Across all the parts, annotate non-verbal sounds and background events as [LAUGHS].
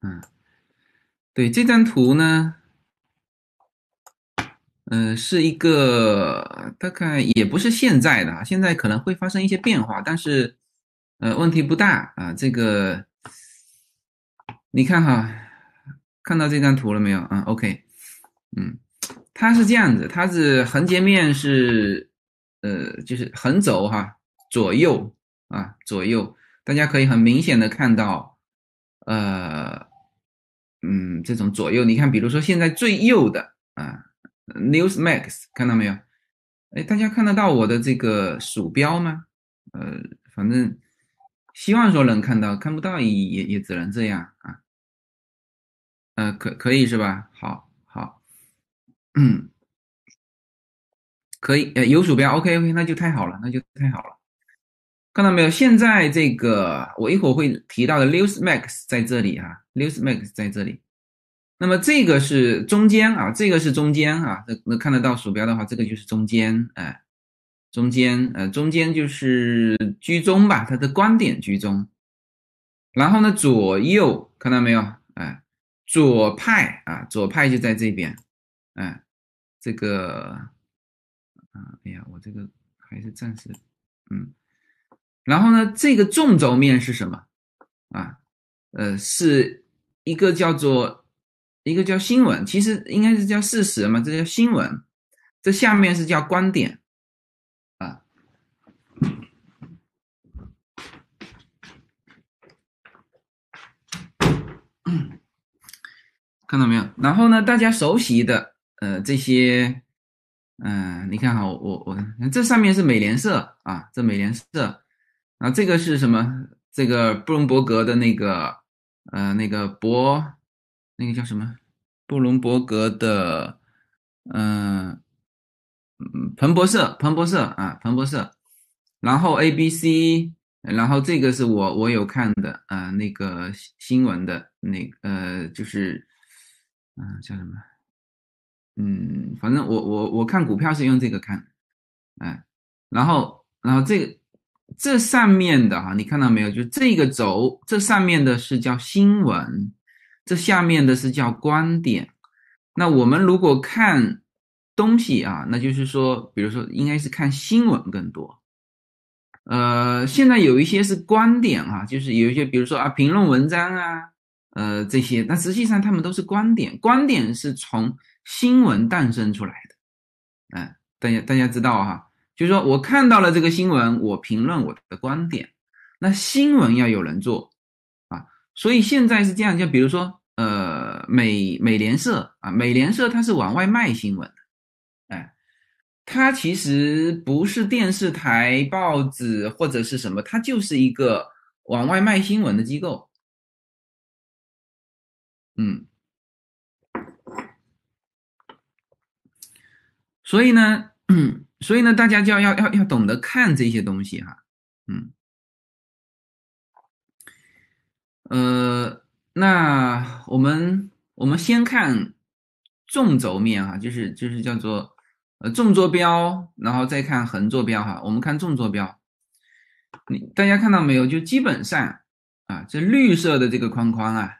嗯，对这张图呢，呃，是一个大概也不是现在的，现在可能会发生一些变化，但是呃问题不大啊。这个你看哈，看到这张图了没有？嗯，OK，嗯，它是这样子，它是横截面是呃就是横轴哈，左右啊左右，大家可以很明显的看到，呃。嗯，这种左右，你看，比如说现在最右的啊，Newsmax，看到没有？哎，大家看得到我的这个鼠标吗？呃，反正希望说能看到，看不到也也也只能这样啊。呃，可可以是吧？好，好，嗯，可以，呃，有鼠标，OK OK，那就太好了，那就太好了。看到没有？现在这个我一会儿会提到的 Newsmax 在这里啊，Newsmax 在这里。那么这个是中间啊，这个是中间啊，能能看得到鼠标的话，这个就是中间，哎，中间，呃，中间就是居中吧，它的观点居中。然后呢，左右看到没有？哎，左派啊，左派就在这边，哎，这个，啊，哎呀，我这个还是暂时，嗯。然后呢，这个纵轴面是什么？啊，呃，是一个叫做一个叫新闻，其实应该是叫事实嘛，这叫新闻。这下面是叫观点，啊，[CLEARS THROAT] 看到没有？然后呢，大家熟悉的呃这些，嗯，你看哈，我我这上面是美联社啊，这美联社。啊，这个是什么？这个布隆伯格的那个，呃，那个博，那个叫什么？布隆伯格的，嗯，彭博社，彭博社啊，彭博社。然后 A B C，然后这个是我我有看的啊，那个新闻的那呃，就是，嗯，叫什么？嗯，反正我我我看股票是用这个看，哎，然后然后这个。这上面的哈，你看到没有？就这个轴，这上面的是叫新闻，这下面的是叫观点。那我们如果看东西啊，那就是说，比如说，应该是看新闻更多。呃，现在有一些是观点啊，就是有一些，比如说啊，评论文章啊，呃，这些，但实际上他们都是观点，观点是从新闻诞生出来的。哎，大家大家知道哈。就是说我看到了这个新闻，我评论我的观点。那新闻要有人做啊，所以现在是这样，就比如说，呃，美美联社啊，美联社它是往外卖新闻，哎，它其实不是电视台、报纸或者是什么，它就是一个往外卖新闻的机构。嗯，所以呢，嗯。[CLEARS THROAT] 所以呢，大家就要要要要懂得看这些东西哈，嗯，呃，那我们我们先看纵轴面哈，就是就是叫做呃纵坐标，然后再看横坐标哈。我们看纵坐标，你大家看到没有？就基本上啊，这绿色的这个框框啊，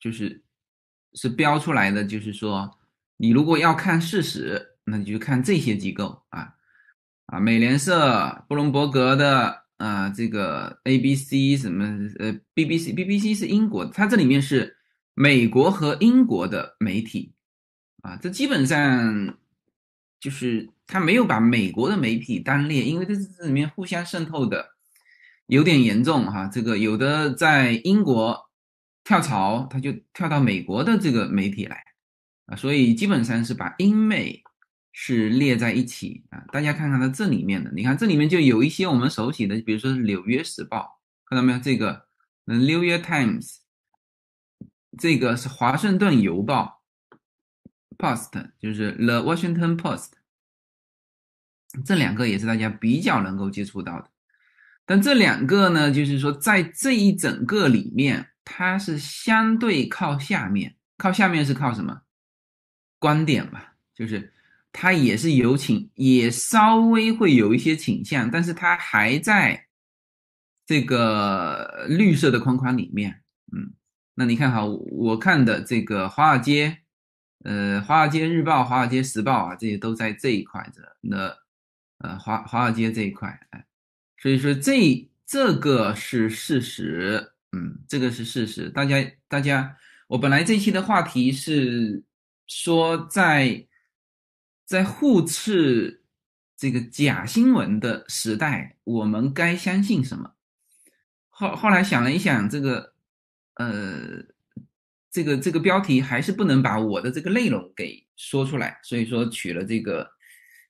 就是是标出来的，就是说你如果要看事实。那你就看这些机构啊，啊，美联社、布隆伯格的啊，这个 ABC 什么呃，BBC，BBC 是英国，它这里面是美国和英国的媒体啊，这基本上就是它没有把美国的媒体单列，因为这这里面互相渗透的有点严重哈，这个有的在英国跳槽，他就跳到美国的这个媒体来啊，所以基本上是把英美。是列在一起啊，大家看看它这里面的，你看这里面就有一些我们熟悉的，比如说《纽约时报》，看到没有？这个《New York Times》，这个是《华盛顿邮报》（Post），就是《The Washington Post》，这两个也是大家比较能够接触到的。但这两个呢，就是说在这一整个里面，它是相对靠下面，靠下面是靠什么？观点吧，就是。它也是有倾，也稍微会有一些倾向，但是它还在这个绿色的框框里面，嗯，那你看哈，我看的这个华尔街，呃，华尔街日报、华尔街时报啊，这些都在这一块的。那呃，华华尔街这一块，哎，所以说这这个是事实，嗯，这个是事实。大家大家，我本来这期的话题是说在在互斥这个假新闻的时代，我们该相信什么？后后来想了一想，这个，呃，这个这个标题还是不能把我的这个内容给说出来，所以说取了这个，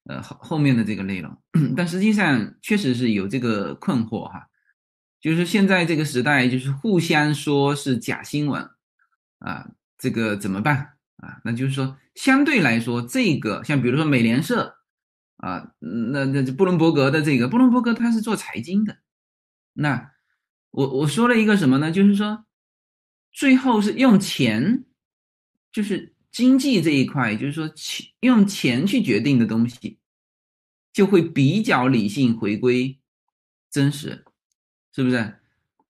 呃后后面的这个内容。[COUGHS] 但实际上确实是有这个困惑哈，就是现在这个时代，就是互相说是假新闻，啊，这个怎么办啊？那就是说，相对来说，这个像比如说美联社，啊，那那布伦伯格的这个布伦伯格他是做财经的，那。我我说了一个什么呢？就是说，最后是用钱，就是经济这一块，就是说钱用钱去决定的东西，就会比较理性，回归真实，是不是？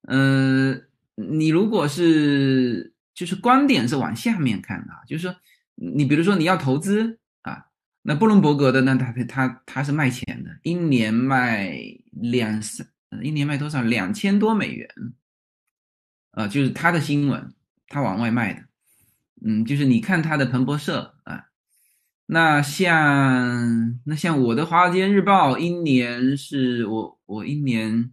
嗯，你如果是就是观点是往下面看的，就是说，你比如说你要投资啊，那布伦伯格的呢，他他他是卖钱的，一年卖两三。一年卖多少？两千多美元，啊，就是他的新闻，他往外卖的，嗯，就是你看他的彭博社啊，那像那像我的华尔街日报，一年是我我一年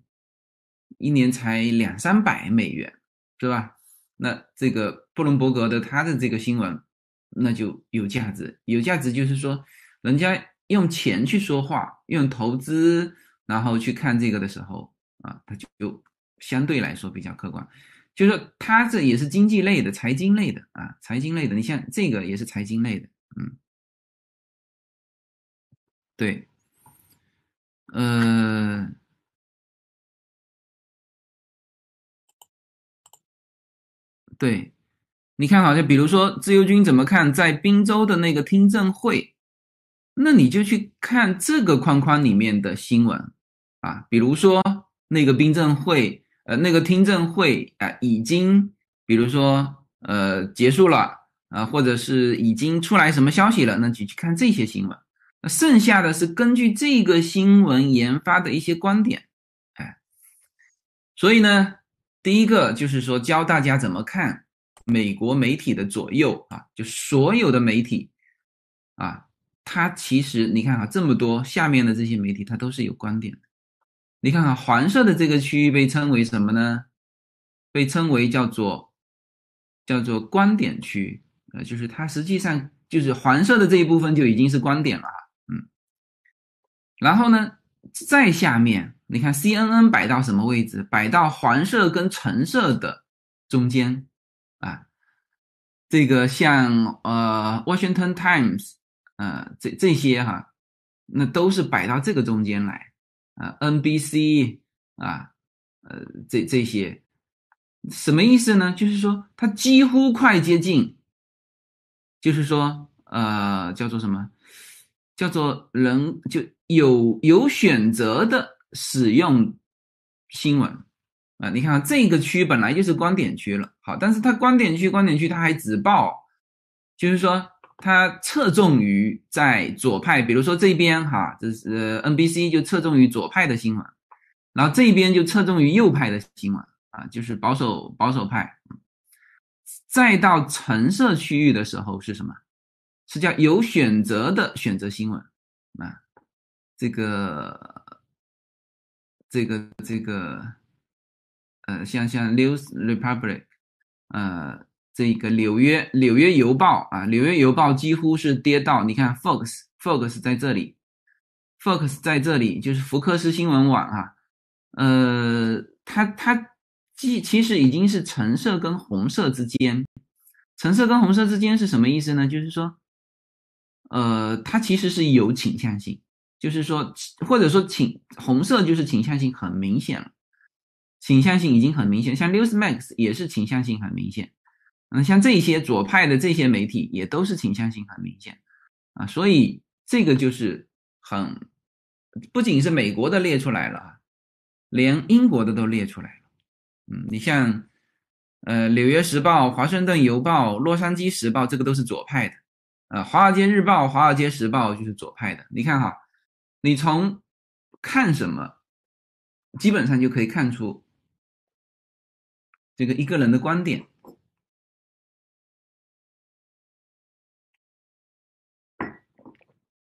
一年才两三百美元，是吧？那这个布伦伯格的他的这个新闻，那就有价值，有价值就是说，人家用钱去说话，用投资。然后去看这个的时候啊，他就相对来说比较客观，就是说他这也是经济类的、财经类的啊，财经类的。你像这个也是财经类的，嗯，对，呃，对，你看好像比如说自由军怎么看在滨州的那个听证会，那你就去看这个框框里面的新闻。啊，比如说那个听证会，呃，那个听证会啊，已经，比如说，呃，结束了啊，或者是已经出来什么消息了，那就去看这些新闻。那剩下的是根据这个新闻研发的一些观点，哎，所以呢，第一个就是说教大家怎么看美国媒体的左右啊，就所有的媒体啊，它其实你看啊，这么多下面的这些媒体，它都是有观点的。你看看黄色的这个区域被称为什么呢？被称为叫做叫做观点区，呃，就是它实际上就是黄色的这一部分就已经是观点了，嗯。然后呢，再下面你看 CNN 摆到什么位置？摆到黄色跟橙色的中间啊。这个像呃 Washington Times，呃，这这些哈，那都是摆到这个中间来。啊，NBC 啊，呃，这这些什么意思呢？就是说它几乎快接近，就是说呃，叫做什么？叫做人就有有选择的使用新闻啊。你看这个区本来就是观点区了，好，但是它观点区观点区它还只报，就是说。它侧重于在左派，比如说这边哈，这是 NBC 就侧重于左派的新闻，然后这边就侧重于右派的新闻啊，就是保守保守派。再到橙色区域的时候是什么？是叫有选择的选择新闻啊，这个这个这个呃，像像 News Republic，呃。这个纽约纽约邮报啊，纽约邮报几乎是跌到，你看 Fox Fox 在这里，Fox 在这里就是福克斯新闻网啊，呃，它它既其实已经是橙色跟红色之间，橙色跟红色之间是什么意思呢？就是说，呃，它其实是有倾向性，就是说或者说倾红色就是倾向性很明显了，倾向性已经很明显，像 Newsmax 也是倾向性很明显。嗯，像这些左派的这些媒体也都是倾向性很明显啊，所以这个就是很不仅是美国的列出来了，连英国的都列出来了。嗯，你像呃，《纽约时报》《华盛顿邮报》《洛杉矶时报》这个都是左派的，啊，《华尔街日报》《华尔街时报》就是左派的。你看哈，你从看什么，基本上就可以看出这个一个人的观点。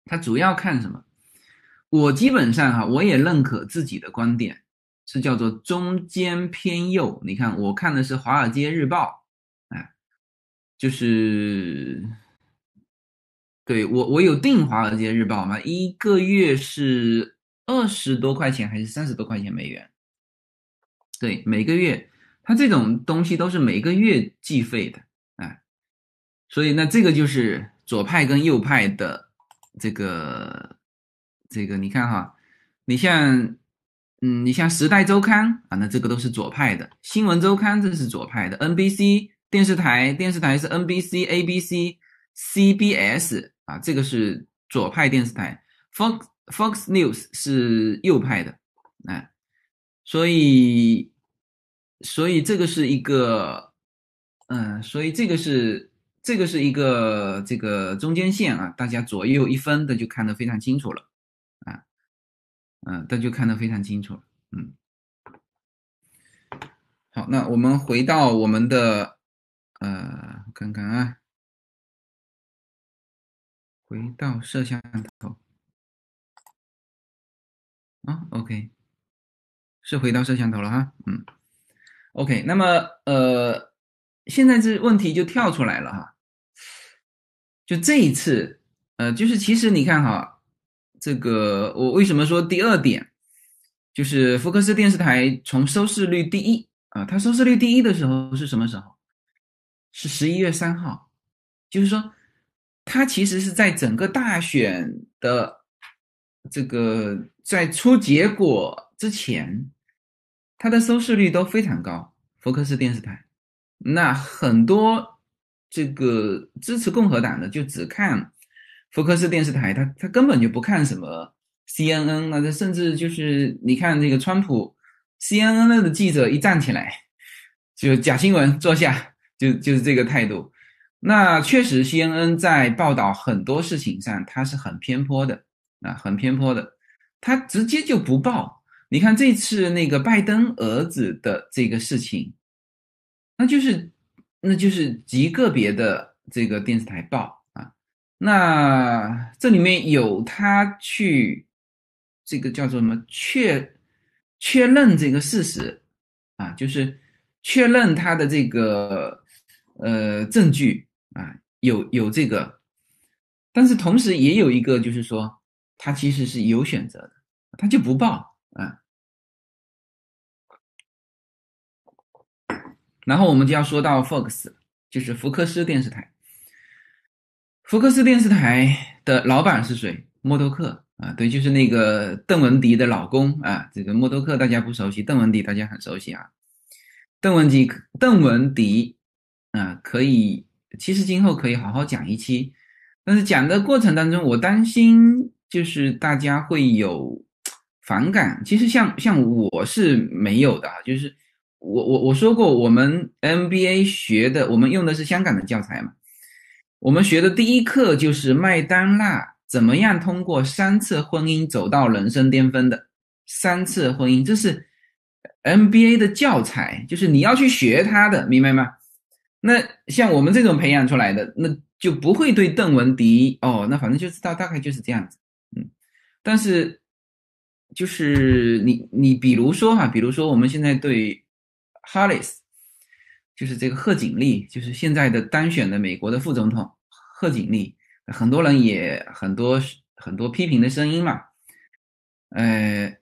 他主要看什么？我基本上哈，我也认可自己的观点，是叫做中间偏右。你看，我看的是《华尔街日报》，哎，就是对我我有订《华尔街日报》嘛，一个月是二十多块钱还是三十多块钱美元？对，每个月，它这种东西都是每个月计费的，哎，所以那这个就是左派跟右派的这个。这个你看哈，你像，嗯，你像《时代周刊》啊，那这个都是左派的；《新闻周刊》这是左派的；NBC 电视台，电视台是 NBC、ABC、CBS 啊，这个是左派电视台；Fox Fox News 是右派的，哎，所以，所以这个是一个，嗯，所以这个是这个是一个这个中间线啊，大家左右一分的就看得非常清楚了。啊嗯，这就看得非常清楚。嗯，好，那我们回到我们的，呃，看看啊，回到摄像头。啊，OK，是回到摄像头了哈。嗯，OK，那么呃，现在这问题就跳出来了哈，就这一次，呃，就是其实你看哈。这个我为什么说第二点，就是福克斯电视台从收视率第一啊，它收视率第一的时候是什么时候？是十一月三号，就是说，它其实是在整个大选的这个在出结果之前，它的收视率都非常高。福克斯电视台，那很多这个支持共和党的就只看。福克斯电视台，他他根本就不看什么 CNN 那他甚至就是你看这个川普 CNN 的记者一站起来，就假新闻坐下，就就是这个态度。那确实 CNN 在报道很多事情上，它是很偏颇的啊，很偏颇的，他直接就不报。你看这次那个拜登儿子的这个事情，那就是那就是极个别的这个电视台报啊。那这里面有他去这个叫做什么确确认这个事实啊，就是确认他的这个呃证据，有有这个，但是同时也有一个就是说他其实是有选择的，他就不报啊。然后我们就要说到 Fox，就是福克斯电视台。福克斯电视台的老板是谁？默多克啊，对，就是那个邓文迪的老公啊。这个默多克大家不熟悉，邓文迪大家很熟悉啊。邓文迪，邓文迪啊，可以，其实今后可以好好讲一期，但是讲的过程当中，我担心就是大家会有反感。其实像像我是没有的，就是我我我说过，我们 MBA 学的，我们用的是香港的教材嘛。我们学的第一课就是麦当娜怎么样通过三次婚姻走到人生巅峰的三次婚姻，这是 MBA 的教材，就是你要去学它的，明白吗？那像我们这种培养出来的，那就不会对邓文迪哦，那反正就知道大概就是这样子，嗯。但是就是你你比如说哈，比如说我们现在对 Haris 就是这个贺锦丽，就是现在的当选的美国的副总统。贺锦丽，很多人也很多很多批评的声音嘛，呃，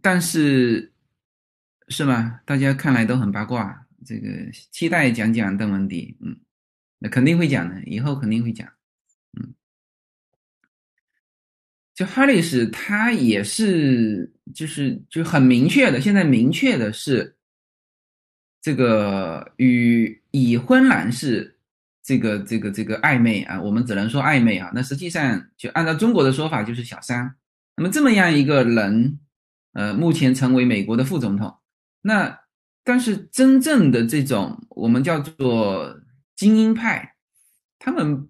但是是吗？大家看来都很八卦，这个期待讲讲邓文迪，嗯，那肯定会讲的，以后肯定会讲，嗯，就哈里斯他也是，就是就很明确的，现在明确的是，这个与已婚男士。这个这个这个暧昧啊，我们只能说暧昧啊。那实际上就按照中国的说法，就是小三。那么这么样一个人，呃，目前成为美国的副总统，那但是真正的这种我们叫做精英派，他们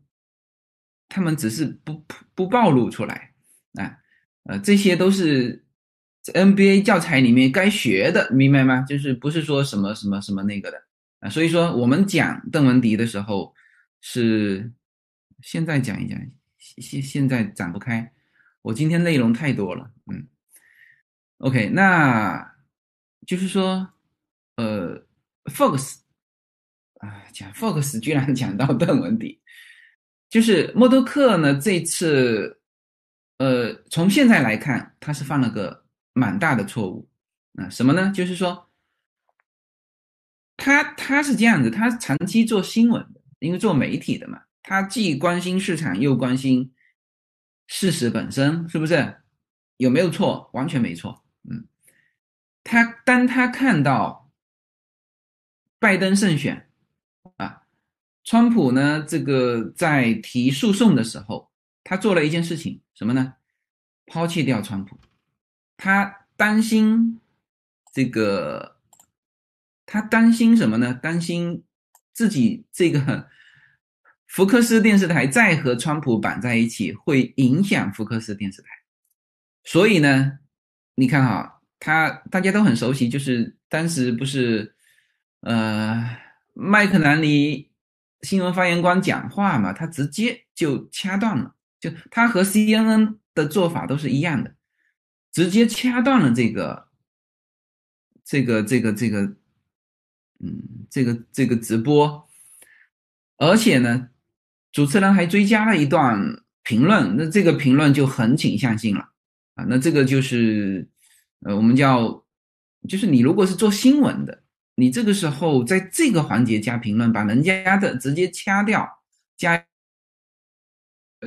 他们只是不不暴露出来啊，呃，这些都是 NBA 教材里面该学的，明白吗？就是不是说什么什么什么那个的啊，所以说我们讲邓文迪的时候是现在讲一讲，现现在展不开，我今天内容太多了，嗯。OK，那就是说，呃，Fox 啊，讲 Fox 居然讲到邓文迪，就是默多克呢，这次，呃，从现在来看，他是犯了个蛮大的错误啊，什么呢？就是说，他他是这样子，他长期做新闻的，因为做媒体的嘛，他既关心市场，又关心事实本身，是不是？有没有错？完全没错。嗯，他当他看到拜登胜选啊，川普呢这个在提诉讼的时候，他做了一件事情，什么呢？抛弃掉川普，他担心这个，他担心什么呢？担心自己这个福克斯电视台再和川普绑在一起，会影响福克斯电视台，所以呢。你看哈，他大家都很熟悉，就是当时不是，呃，麦克南尼新闻发言官讲话嘛，他直接就掐断了，就他和 CNN 的做法都是一样的，直接掐断了这个，这个这个这个，嗯，这个这个直播，而且呢，主持人还追加了一段评论，那这个评论就很倾向性了。啊，那这个就是，呃，我们叫，就是你如果是做新闻的，你这个时候在这个环节加评论，把人家的直接掐掉，加，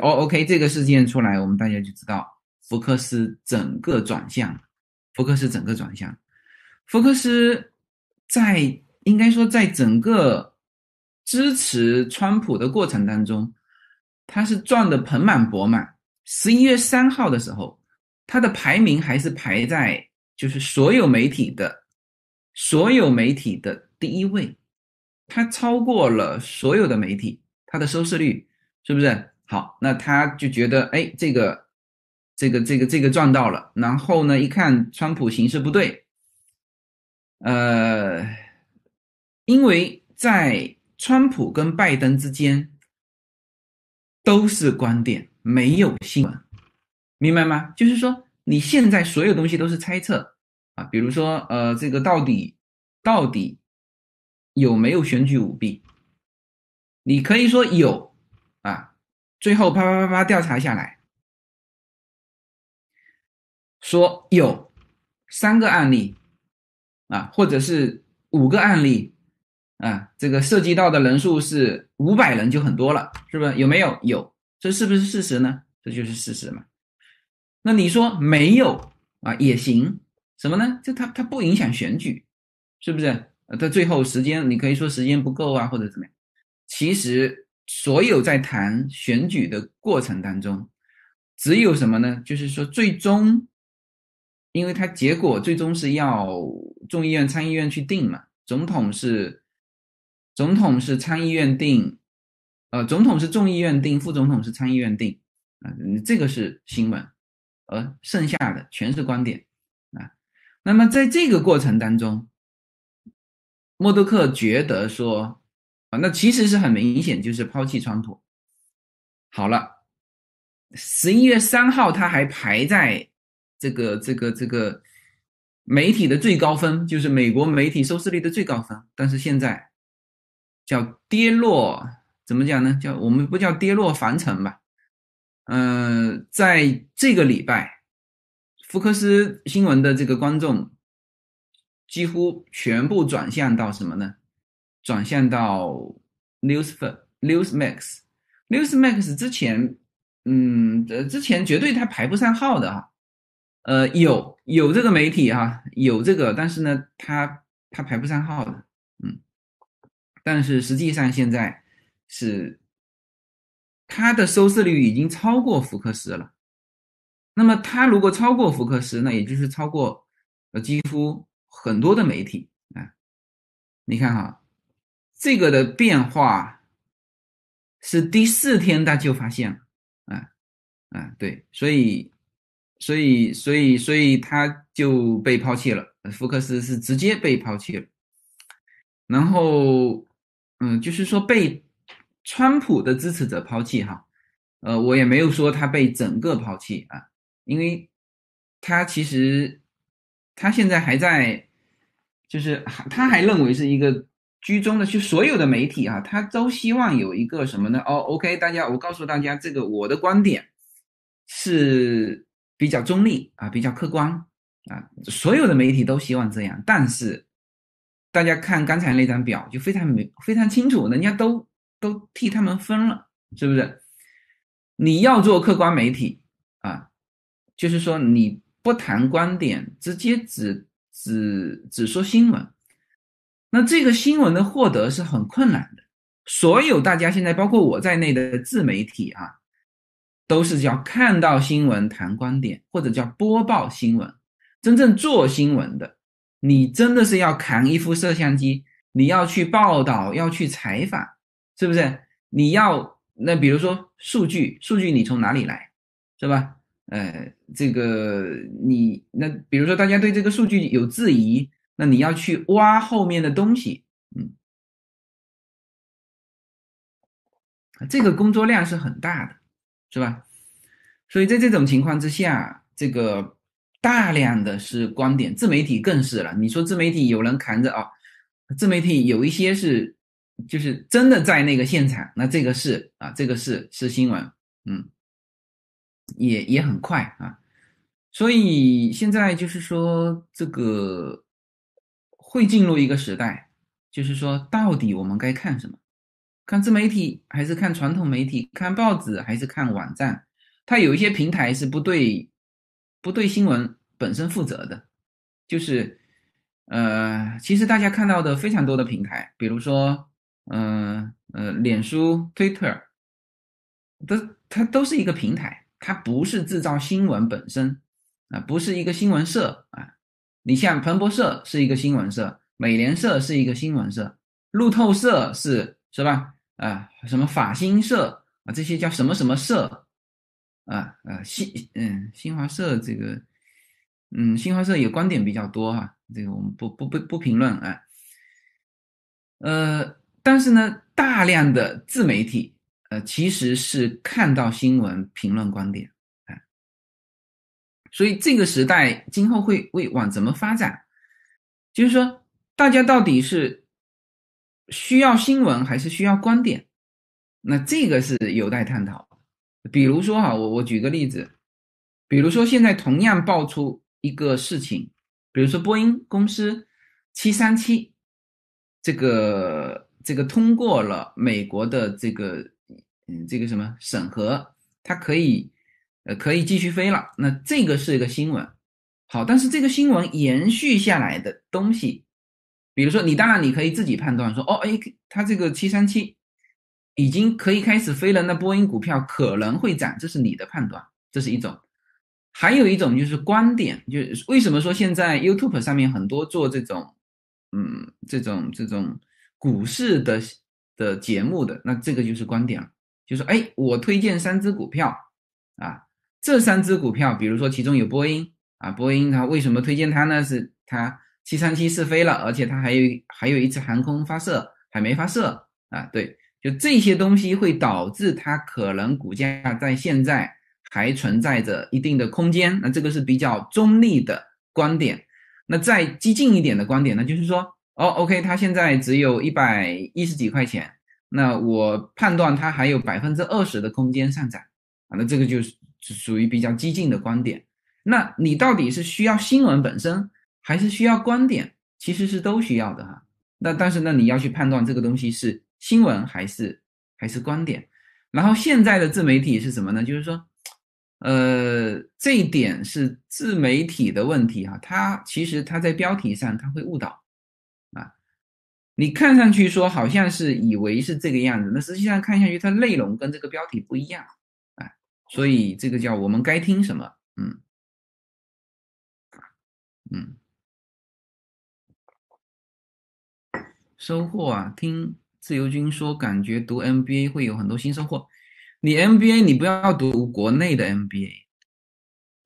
哦，OK，这个事件出来，我们大家就知道福克斯整个转向，福克斯整个转向，福克斯在应该说在整个支持川普的过程当中，他是赚的盆满钵满。十一月三号的时候。他的排名还是排在就是所有媒体的所有媒体的第一位，它超过了所有的媒体，它的收视率是不是好？那他就觉得哎，这个这个这个这个赚到了。然后呢，一看川普形势不对，呃，因为在川普跟拜登之间都是观点，没有新闻。明白吗？就是说，你现在所有东西都是猜测啊，比如说，呃，这个到底到底有没有选举舞弊？你可以说有啊，最后啪啪啪啪调查下来，说有三个案例啊，或者是五个案例啊，这个涉及到的人数是五百人就很多了，是不是？有没有？有，这是不是事实呢？这就是事实嘛。那你说没有啊也行，什么呢？就它它不影响选举，是不是？呃，它最后时间你可以说时间不够啊，或者怎么样？其实所有在谈选举的过程当中，只有什么呢？就是说最终，因为它结果最终是要众议院、参议院去定嘛。总统是总统是参议院定，呃，总统是众议院定，副总统是参议院定啊，这个是新闻。而剩下的全是观点。那么在这个过程当中，默多克觉得说啊，那其实是很明显就是抛弃川普。好了，十一月三号他还排在这个这个这个媒体的最高分，就是美国媒体收视率的最高分。但是现在叫跌落，怎么讲呢？叫我们不叫跌落凡尘吧？嗯，在这个礼拜，福克斯新闻的这个观众几乎全部转向到什么呢？转向到 News f Newsmax。Newsmax 之前，嗯，呃，之前绝对它排不上号的哈。呃，有有这个媒体哈，有这个，但是呢，它它排不上号的，嗯。但是实际上现在是。它的收视率已经超过福克斯了，那么它如果超过福克斯，那也就是超过呃几乎很多的媒体啊。你看哈，这个的变化是第四天他就发现了，啊啊，对，所以所以所以所以他就被抛弃了，福克斯是直接被抛弃了，然后嗯，就是说被川普的支持者抛弃哈，呃，我也没有说他被整个抛弃啊，因为他其实他现在还在。就是他还认为是一个居中的，就所有的媒体啊，他都希望有一个什么呢？哦，OK，大家，我告诉大家，这个我的观点是比较中立啊，比较客观啊，所有的媒体都希望这样。但是大家看刚才那张表就非常明非常清楚，人家都都替他们分了，是不是？你要做客观媒体，就是说你不谈观点，直接只。只只说新闻，那这个新闻的获得是很困难的。所有大家现在包括我在内的自媒体啊，都是叫看到新闻谈观点，或者叫播报新闻。真正做新闻的，你真的是要扛一副摄像机，你要去报道，要去采访，是不是？你要那比如说数据，数据你从哪里来，是吧？呃，这个你那比如说大家对这个数据有质疑，那你要去挖后面的东西，嗯，这个工作量是很大的，是吧？所以在这种情况之下，这个大量的是观点，自媒体更是了。你说自媒体有人扛着啊，自媒体有一些是就是真的在那个现场，那这个是啊，这个是是新闻，嗯。也也很快啊，所以现在就是说，这个会进入一个时代，就是说，到底我们该看什么？看自媒体还是看传统媒体？看报纸还是看网站？它有一些平台是不对不对新闻本身负责的，就是呃，其实大家看到的非常多的平台，比如说嗯呃，脸书、Twitter，都它都是一个平台。它不是制造新闻本身啊，不是一个新闻社啊。你像彭博社是一个新闻社，美联社是一个新闻社，路透社是是吧？啊，什么法新社啊，这些叫什么什么社啊？啊，新嗯新华社这个嗯新华社也观点比较多哈，这个我们不不不不评论啊。呃，但是呢，大量的自媒体。呃，其实是看到新闻评论观点，哎，所以这个时代今后会会往怎么发展？就是说，大家到底是需要新闻还是需要观点？那这个是有待探讨。比如说哈，我我举个例子，比如说现在同样爆出一个事情，比如说波音公司七三七这个这个通过了美国的这个。嗯，这个什么审核，它可以，呃，可以继续飞了。那这个是一个新闻，好，但是这个新闻延续下来的东西，比如说你当然你可以自己判断说，哦，哎，它这个七三七已经可以开始飞了，那波音股票可能会涨，这是你的判断，这是一种。还有一种就是观点，就是为什么说现在 YouTube 上面很多做这种，嗯，这种这种股市的的节目的，那这个就是观点了。就说哎，我推荐三只股票啊，这三只股票，比如说其中有波音啊，波音它为什么推荐它呢？是它七三七试飞了，而且它还有还有一次航空发射还没发射啊，对，就这些东西会导致它可能股价在现在还存在着一定的空间。那这个是比较中立的观点。那再激进一点的观点呢，就是说哦，OK，它现在只有一百一十几块钱。那我判断它还有百分之二十的空间上涨啊，那这个就是属于比较激进的观点。那你到底是需要新闻本身，还是需要观点？其实是都需要的哈。那但是呢，你要去判断这个东西是新闻还是还是观点。然后现在的自媒体是什么呢？就是说，呃，这一点是自媒体的问题哈。它其实它在标题上它会误导。你看上去说好像是以为是这个样子，那实际上看下去它内容跟这个标题不一样，哎，所以这个叫我们该听什么，嗯，嗯，收获啊！听自由军说，感觉读 MBA 会有很多新收获。你 MBA 你不要读国内的 MBA，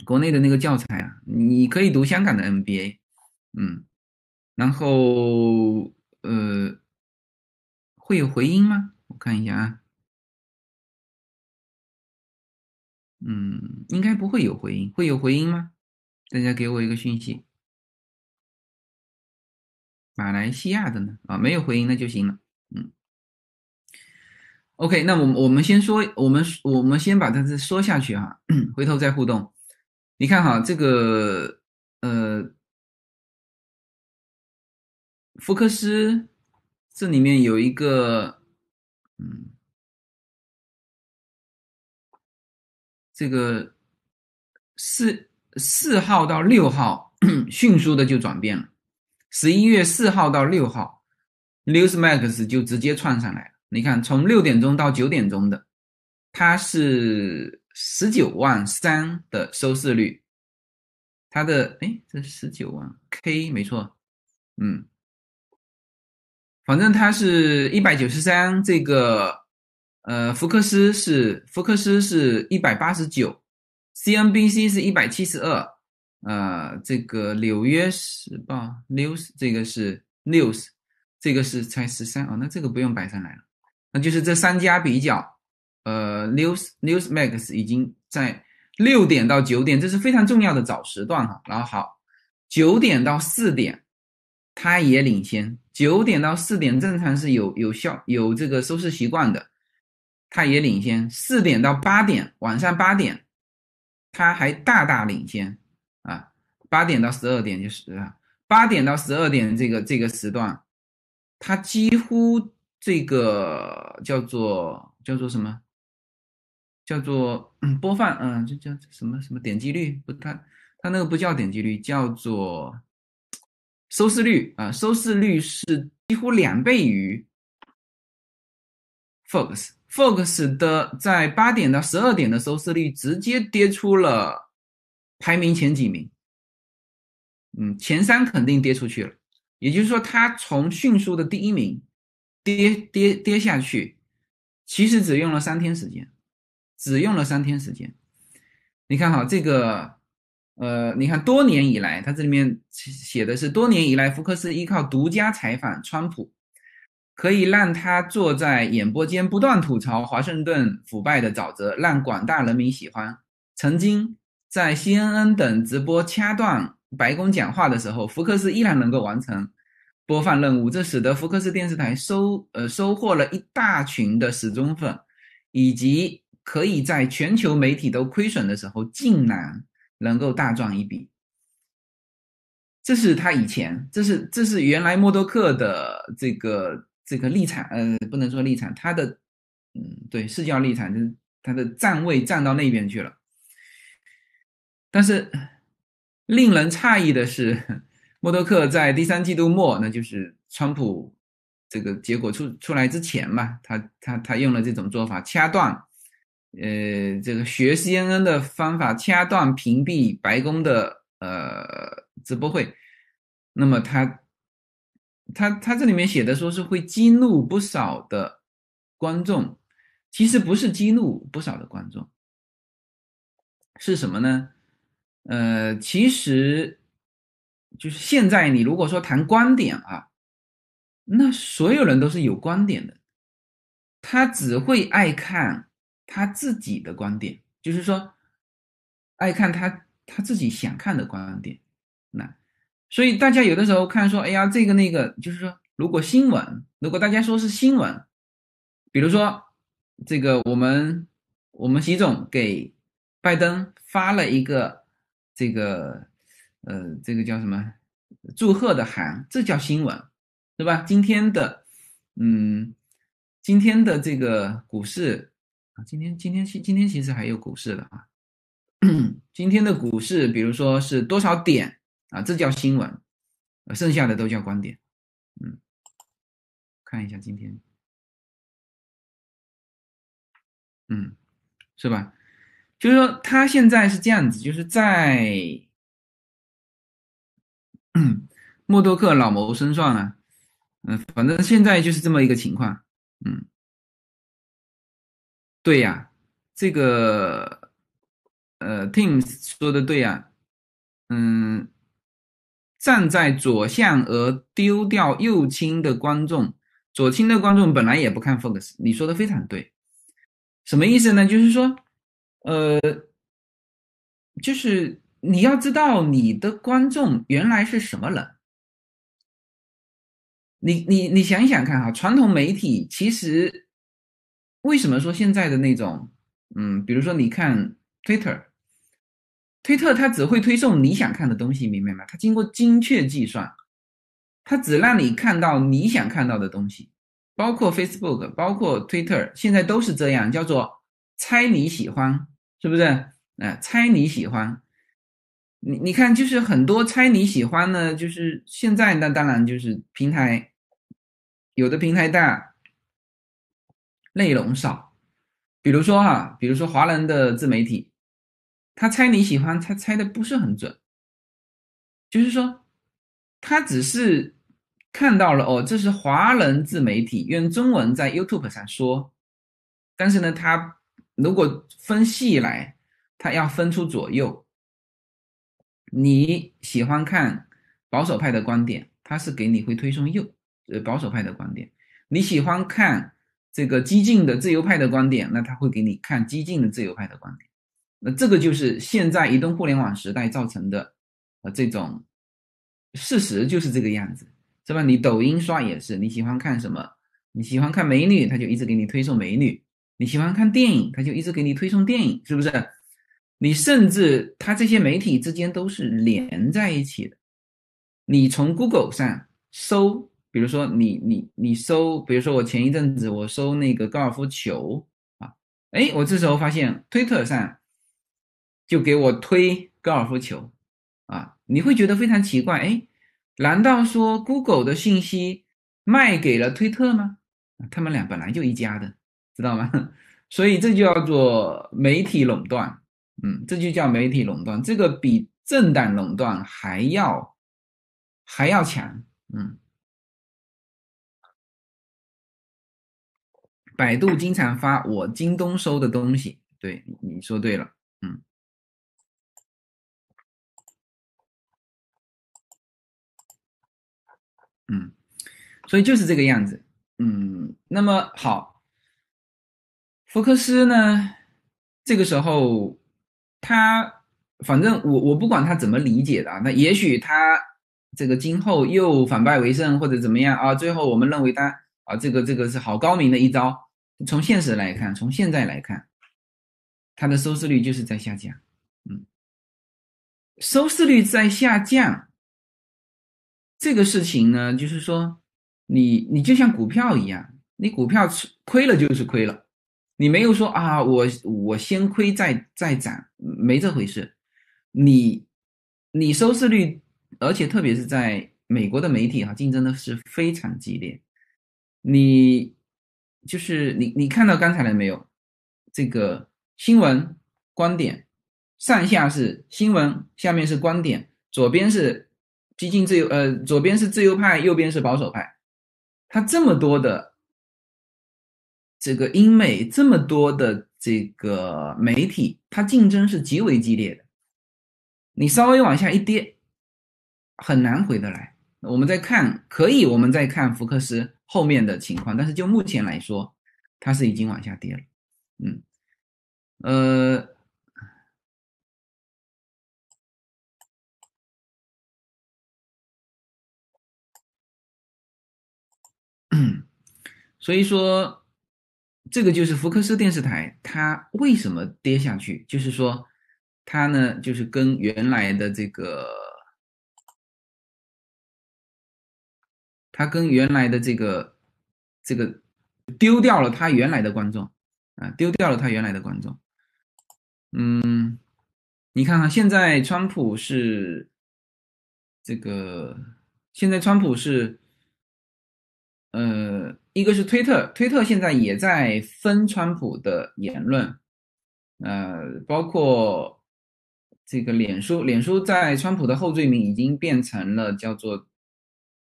国内的那个教材啊，你可以读香港的 MBA，嗯，然后呃，会有回音吗？我看一下啊，嗯，应该不会有回音，会有回音吗？大家给我一个讯息。马来西亚的呢？啊，没有回音那就行了。嗯，OK，那我们我们先说，我们我们先把它这说下去哈，[CLEARS THROAT] 回头再互动。你看哈，这个呃，福克斯这里面有一个，嗯，这个四四号到六号 [CLEARS THROAT] 迅速的就转变了。十一月四号到六号，Newsmax 就直接窜上来了。你看，从六点钟到九点钟的，它是十九万三的收视率。它的哎，这是十九万 K 没错，嗯，反正它是一百九十三。这个呃，福克斯是福克斯是一百八十九，CNBC 是一百七十二。呃，这个《纽约时报》news 这个是 news，这个是才十三哦，那这个不用摆上来了。那就是这三家比较，呃，news newsmax 已经在六点到九点，这是非常重要的早时段哈。然后好，九点到四点，它也领先。九点到四点正常是有有效有这个收视习惯的，它也领先。四点到八点，晚上八点，它还大大领先。啊，八点到十二点就是啊，八点到十二点这个这个时段，它几乎这个叫做叫做什么？叫做嗯播放，嗯，这叫什么什么点击率？不，它它那个不叫点击率，叫做收视率啊，收视率是几乎两倍于 Fox，Fox 的在八点到十二点的收视率直接跌出了。排名前几名，嗯，前三肯定跌出去了。也就是说，他从迅速的第一名跌跌跌下去，其实只用了三天时间，只用了三天时间。你看哈，这个，呃，你看多年以来，他这里面写的是多年以来，福克斯依靠独家采访川普，可以让他坐在演播间不断吐槽华盛顿腐败的沼泽，让广大人民喜欢。曾经。在 CNN 等直播掐断白宫讲话的时候，福克斯依然能够完成播放任务，这使得福克斯电视台收呃收获了一大群的死忠粉，以及可以在全球媒体都亏损的时候，竟然能够大赚一笔。这是他以前，这是这是原来默多克的这个这个立场，呃，不能说立场，他的嗯，对，是叫立场，就是他的站位站到那边去了。但是令人诧异的是，默多克在第三季度末，那就是川普这个结果出出来之前嘛，他他他用了这种做法，掐断，呃，这个学 CNN 的方法，掐断屏蔽白宫的呃直播会。那么他他他这里面写的说是会激怒不少的观众，其实不是激怒不少的观众，是什么呢？呃，其实就是现在，你如果说谈观点啊，那所有人都是有观点的，他只会爱看他自己的观点，就是说爱看他他自己想看的观点。那所以大家有的时候看说，哎呀，这个那个，就是说，如果新闻，如果大家说是新闻，比如说这个我们我们习总给拜登发了一个。这个，呃，这个叫什么？祝贺的函，这叫新闻，对吧？今天的，嗯，今天的这个股市啊，今天今天其今天其实还有股市的啊，[CLEARS THROAT] 今天的股市，比如说是多少点啊，这叫新闻，剩下的都叫观点，嗯，看一下今天，嗯，是吧？就是说，他现在是这样子，就是在 [CLEARS THROAT] 默多克老谋深算啊，嗯，反正现在就是这么一个情况。嗯，对呀，这个呃，Tim 说的对呀。嗯，站在左向而丢掉右倾的观众，左倾的观众本来也不看 Focus。你说的非常对，什么意思呢？就是说，呃，就是你要知道你的观众原来是什么人。你你你想想看哈，传统媒体其实为什么说现在的那种，嗯，比如说你看 Twitter，推特它只会推送你想看的东西，明白吗？它经过精确计算，它只让你看到你想看到的东西，包括 Facebook，包括 Twitter，现在都是这样，叫做猜你喜欢，是不是？哎，猜你喜欢。你你看，就是很多猜你喜欢呢，就是现在那当然就是平台，有的平台大，内容少，比如说哈，比如说华人的自媒体，他猜你喜欢，他猜的不是很准，就是说，他只是看到了哦，这是华人自媒体用中文在 YouTube 上说，但是呢，他如果分细来，他要分出左右。你喜欢看保守派的观点，他是给你会推送右，呃，保守派的观点。你喜欢看这个激进的自由派的观点，那他会给你看激进的自由派的观点。那这个就是现在移动互联网时代造成的，呃，这种事实就是这个样子，是吧？你抖音刷也是，你喜欢看什么？你喜欢看美女，他就一直给你推送美女；你喜欢看电影，他就一直给你推送电影，是不是？你甚至它这些媒体之间都是连在一起的。你从 Google 上搜，比如说你你你搜，比如说我前一阵子我搜那个高尔夫球啊，哎，我这时候发现推特上就给我推高尔夫球啊，你会觉得非常奇怪，哎，难道说 Google 的信息卖给了推特吗？他们俩本来就一家的，知道吗？[LAUGHS] 所以这就叫做媒体垄断。嗯，这就叫媒体垄断，这个比政党垄断还要还要强。嗯，百度经常发我京东收的东西，对，你说对了。嗯，嗯，所以就是这个样子。嗯，那么好，福克斯呢，这个时候。他反正我我不管他怎么理解的啊，那也许他这个今后又反败为胜或者怎么样啊，最后我们认为他啊这个这个是好高明的一招。从现实来看，从现在来看，它的收视率就是在下降，嗯，收视率在下降，这个事情呢，就是说你你就像股票一样，你股票亏了就是亏了。你没有说啊，我我先亏再再涨，没这回事。你你收视率，而且特别是在美国的媒体哈，竞争的是非常激烈。你就是你你看到刚才了没有？这个新闻观点，上下是新闻，下面是观点，左边是激进自由，呃，左边是自由派，右边是保守派，它这么多的。这个英美这么多的这个媒体，它竞争是极为激烈的。你稍微往下一跌，很难回得来。我们再看，可以，我们再看福克斯后面的情况。但是就目前来说，它是已经往下跌了。嗯，呃，所以说。这个就是福克斯电视台，它为什么跌下去？就是说，它呢，就是跟原来的这个，他跟原来的这个，这个丢掉了他原来的观众啊，丢掉了他原来的观众。嗯，你看看现在川普是这个，现在川普是，呃。一个是推特，推特现在也在分川普的言论，呃，包括这个脸书，脸书在川普的后缀名已经变成了叫做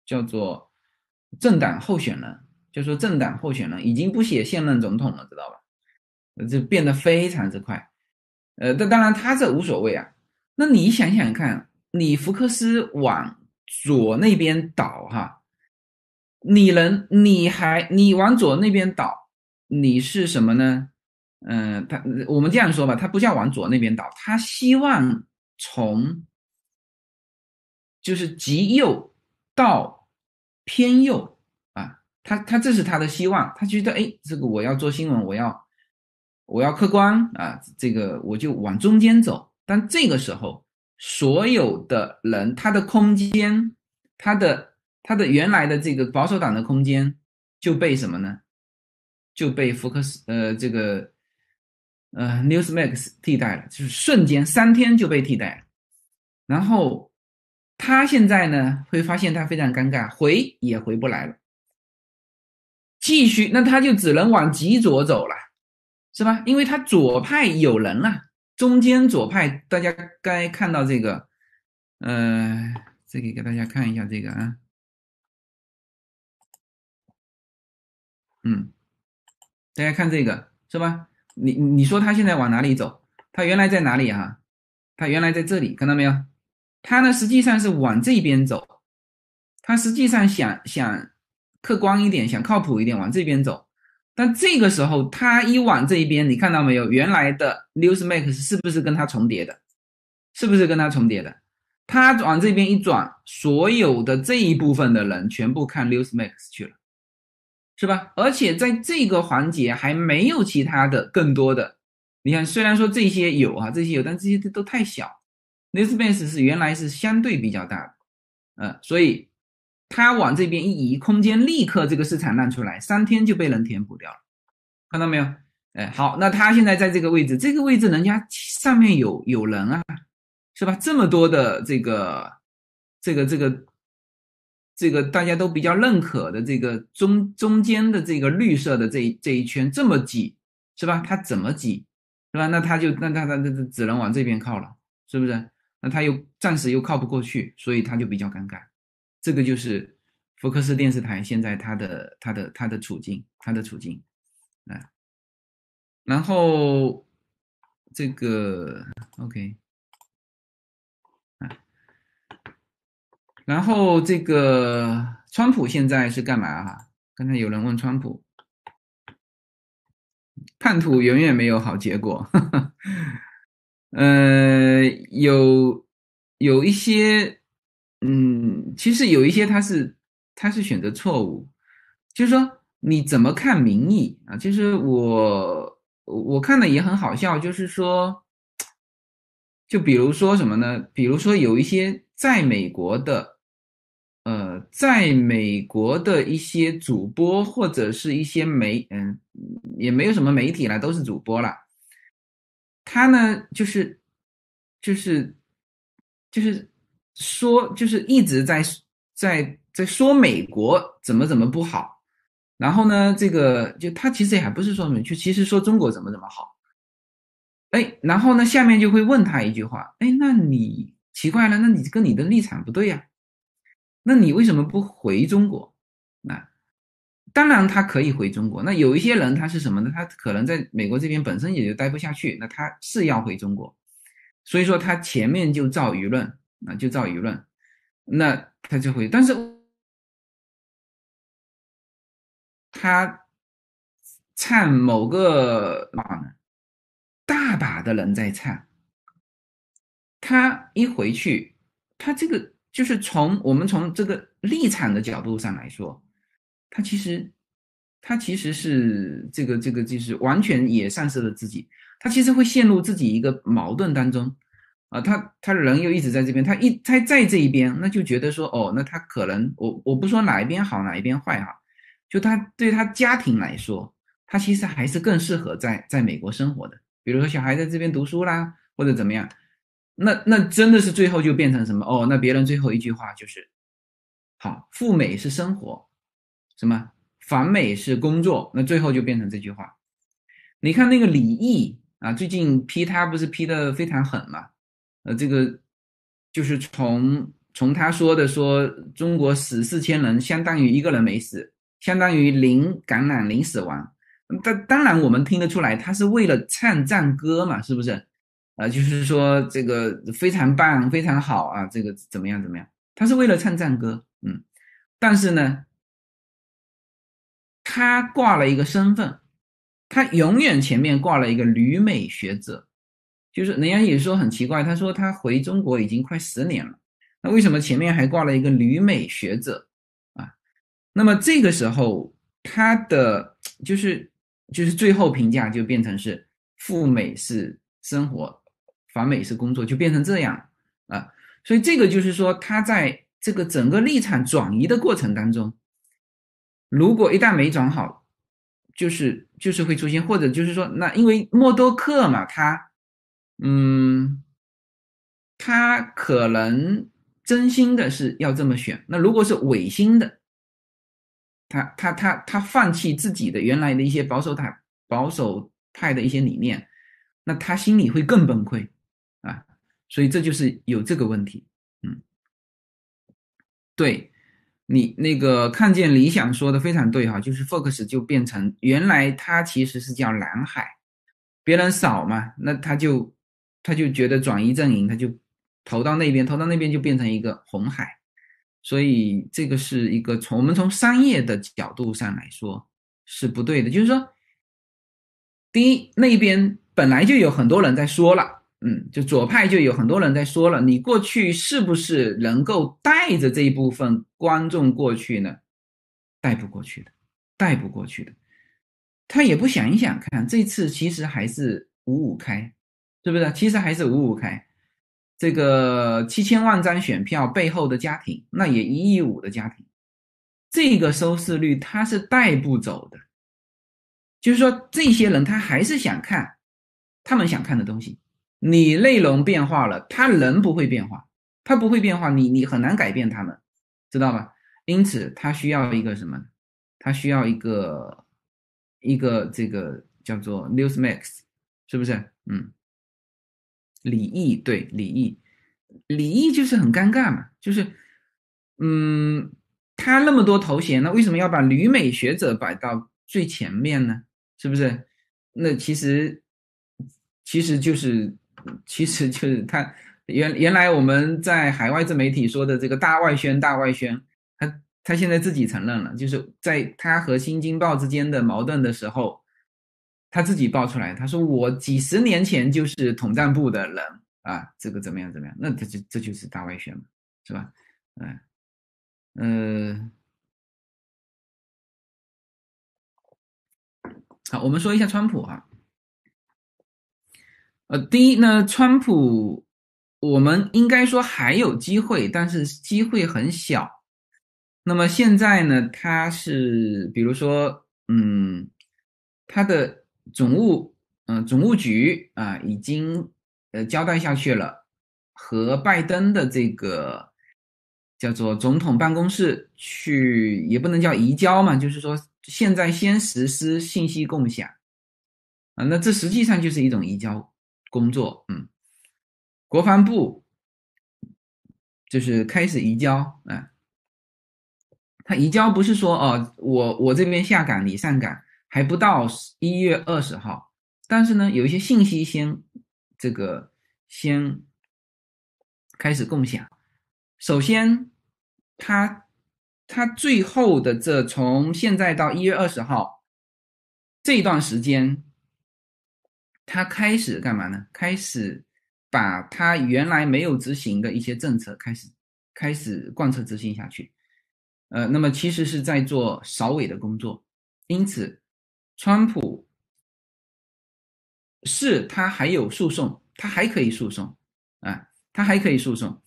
叫做政党候选人，就说政党候选人已经不写现任总统了，知道吧？这变得非常之快。呃，但当然他这无所谓啊。那你想想看，你福克斯往左那边倒哈，你能你还你往左那边倒，你是什么呢？嗯，他我们这样说吧，他不叫往左那边倒，他希望从就是极右到偏右啊，他他这是他的希望，他觉得哎，这个我要做新闻，我要我要客观啊，这个我就往中间走。但这个时候，所有的人他的空间，他的他的原来的这个保守党的空间就被什么呢？就被福克斯呃这个。呃，Newsmax 替代了，就是瞬间三天就被替代了。然后他现在呢，会发现他非常尴尬，回也回不来了。继续，那他就只能往极左走了，是吧？因为他左派有人了，中间左派，大家该看到这个，呃，这个给大家看一下这个啊，嗯，大家看这个是吧？你你说他现在往哪里走？他原来在哪里啊？他原来在这里，看到没有？他呢实际上是往这边走，他实际上想想客观一点，想靠谱一点，往这边走。但这个时候他一往这一边，你看到没有？原来的 Newsmax 是不是跟他重叠的？是不是跟他重叠的？他往这边一转，所有的这一部分的人全部看 Newsmax 去了。是吧？而且在这个环节还没有其他的更多的。你看，虽然说这些有啊，这些有，但这些都太小。Newspace 是原来是相对比较大的，嗯，所以它往这边一移，空间立刻这个市场让出来，三天就被人填补掉了。看到没有？哎，好，那他现在在这个位置，这个位置人家上面有有人啊，是吧？这么多的这个这个这个。这个大家都比较认可的这个中中间的这个绿色的这这一圈这么挤，是吧？它怎么挤，是吧？那他就那他他他只能往这边靠了，是不是？那他又暂时又靠不过去，所以他就比较尴尬。这个就是福克斯电视台现在他的他的他的处境，他的处境，啊，然后这个 OK。然后这个川普现在是干嘛哈？刚才有人问川普，叛徒永远没有好结果。[LAUGHS] 呃，有有一些，嗯，其实有一些他是他是选择错误，就是说你怎么看民意啊？其实我我看的也很好笑，就是说，就比如说什么呢？比如说有一些在美国的。呃，在美国的一些主播或者是一些媒，嗯，也没有什么媒体了，都是主播了。他呢，就是就是就是说，就是一直在在在说美国怎么怎么不好。然后呢，这个就他其实也还不是说美，就其实说中国怎么怎么好。哎，然后呢，下面就会问他一句话，哎，那你奇怪了，那你跟你的立场不对呀？那你为什么不回中国？当然他可以回中国。那有一些人他是什么呢？他可能在美国这边本身也就待不下去，那他是要回中国，所以说他前面就造舆论，啊就造舆论，那他就会。但是他唱某个，大把的人在唱，他一回去，他这个。就是从我们从这个立场的角度上来说，他其实，他其实是这个这个就是完全也丧失了自己，他其实会陷入自己一个矛盾当中，啊，他他人又一直在这边，他一他在这一边，那就觉得说，哦，那他可能我我不说哪一边好哪一边坏哈，就他对他家庭来说，他其实还是更适合在在美国生活的，比如说小孩在这边读书啦，或者怎么样。那那真的是最后就变成什么哦？那别人最后一句话就是，好，赴美是生活，什么反美是工作，那最后就变成这句话。你看那个李毅啊，最近批他不是批的非常狠嘛？呃，这个就是从从他说的说中国死四千人，相当于一个人没死，相当于零感染零死亡。但当然我们听得出来，他是为了唱赞歌嘛，是不是？啊，就是说这个非常棒，非常好啊，这个怎么样怎么样？他是为了唱赞歌，嗯，但是呢，他挂了一个身份，他永远前面挂了一个旅美学者，就是人家也说很奇怪，他说他回中国已经快十年了，那为什么前面还挂了一个旅美学者啊？那么这个时候他的就是就是最后评价就变成是赴美是生活。反美是工作，就变成这样啊，所以这个就是说，他在这个整个立场转移的过程当中，如果一旦没转好，就是就是会出现，或者就是说，那因为默多克嘛，他嗯，他可能真心的是要这么选，那如果是违心的，他他他他放弃自己的原来的一些保守派保守派的一些理念，那他心里会更崩溃啊。所以这就是有这个问题，嗯，对，你那个看见理想说的非常对哈，就是 Fox 就变成原来它其实是叫蓝海，别人少嘛，那他就他就觉得转移阵营，他就投到那边，投到那边就变成一个红海，所以这个是一个从我们从商业的角度上来说是不对的，就是说，第一那边本来就有很多人在说了。嗯，就左派就有很多人在说了，你过去是不是能够带着这一部分观众过去呢？带不过去的，带不过去的。他也不想一想看，这次其实还是五五开，是不是？其实还是五五开。这个七千万张选票背后的家庭，那也一亿五的家庭，这个收视率他是带不走的。就是说，这些人他还是想看他们想看的东西。你内容变化了，他人不会变化，他不会变化，你你很难改变他们，知道吧？因此，他需要一个什么？他需要一个一个这个叫做 Newsmax，是不是？嗯，李毅对李毅，李毅就是很尴尬嘛，就是嗯，他那么多头衔，那为什么要把旅美学者摆到最前面呢？是不是？那其实其实就是。其实就是 [LAUGHS] 他原原来我们在海外自媒体说的这个大外宣，大外宣，他他现在自己承认了，就是在他和新京报之间的矛盾的时候，他自己爆出来，他说我几十年前就是统战部的人啊，这个怎么样怎么样？那这就这就是大外宣嘛，是吧？嗯嗯，好，我们说一下川普啊。呃，第一呢，川普，我们应该说还有机会，但是机会很小。那么现在呢，他是比如说，嗯，他的总务，嗯，总务局啊，已经呃交代下去了，和拜登的这个叫做总统办公室去，也不能叫移交嘛，就是说现在先实施信息共享啊，那这实际上就是一种移交。工作，嗯，国防部就是开始移交，啊，他移交不是说哦，我我这边下岗，你上岗，还不到一月二十号，但是呢，有一些信息先这个先开始共享。首先，他他最后的这从现在到一月二十号这段时间。他开始干嘛呢？开始把他原来没有执行的一些政策开始开始贯彻执行下去，呃，那么其实是在做扫尾的工作。因此，川普是他还有诉讼，他还可以诉讼啊，他还可以诉讼，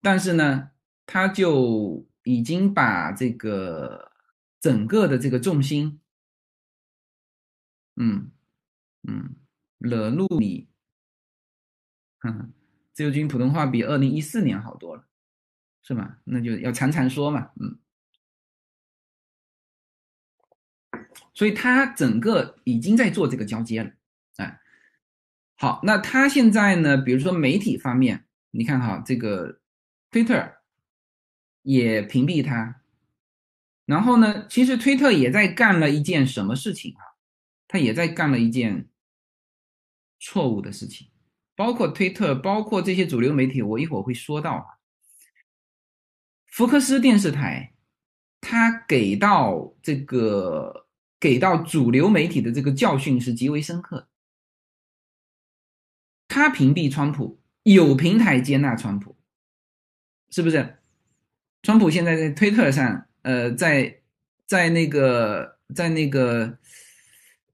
但是呢，他就已经把这个整个的这个重心，嗯嗯。惹怒你，自由军普通话比二零一四年好多了，是吗？那就要常常说嘛，嗯。所以他整个已经在做这个交接了，哎，好，那他现在呢？比如说媒体方面，你看哈，这个 Twitter 也屏蔽他。然后呢，其实推特也在干了一件什么事情啊？他也在干了一件错误的事情，包括推特，包括这些主流媒体，我一会儿会说到。福克斯电视台，他给到这个给到主流媒体的这个教训是极为深刻。他屏蔽川普，有平台接纳川普，是不是？川普现在在推特上。呃，在在那个在那个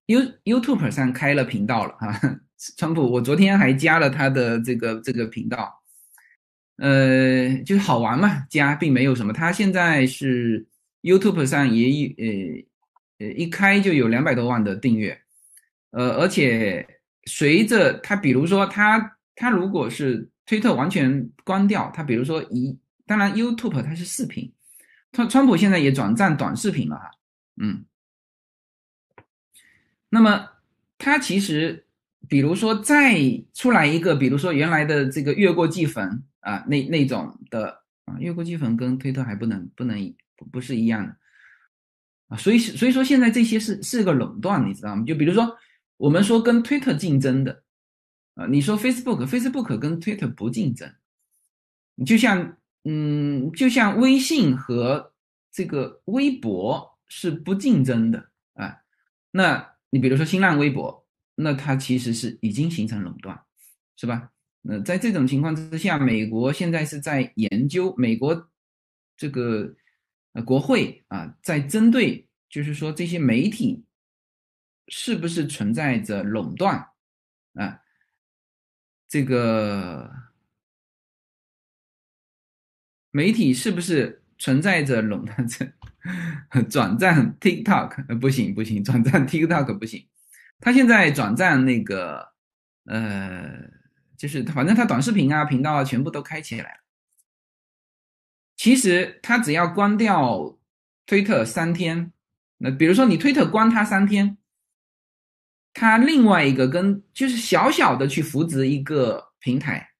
You YouTube 上开了频道了哈，川普，我昨天还加了他的这个这个频道，呃，就是好玩嘛，加并没有什么。他现在是 YouTube 上也有呃呃一开就有两百多万的订阅，呃，而且随着他，比如说他他如果是推特完全关掉，他比如说一，当然 YouTube 它是视频。川川普现在也转战短视频了哈，嗯，那么他其实，比如说再出来一个，比如说原来的这个越过季粉啊，那那种的啊，越过季粉跟推特还不能不能不不是一样的啊，所以所以说现在这些是是个垄断，你知道吗？就比如说我们说跟推特竞争的啊，你说 Facebook，Facebook 跟推特不竞争，就像。嗯，就像微信和这个微博是不竞争的啊。那你比如说新浪微博，那它其实是已经形成垄断，是吧？那在这种情况之下，美国现在是在研究，美国这个呃国会啊，在针对就是说这些媒体是不是存在着垄断啊？这个。媒体是不是存在着垄断症？[LAUGHS] 转战 TikTok 不行不行，转战 TikTok 不行。他现在转战那个呃，就是反正他短视频啊频道啊全部都开起来了。其实他只要关掉推特三天，那比如说你推特关他三天，他另外一个跟就是小小的去扶植一个平台，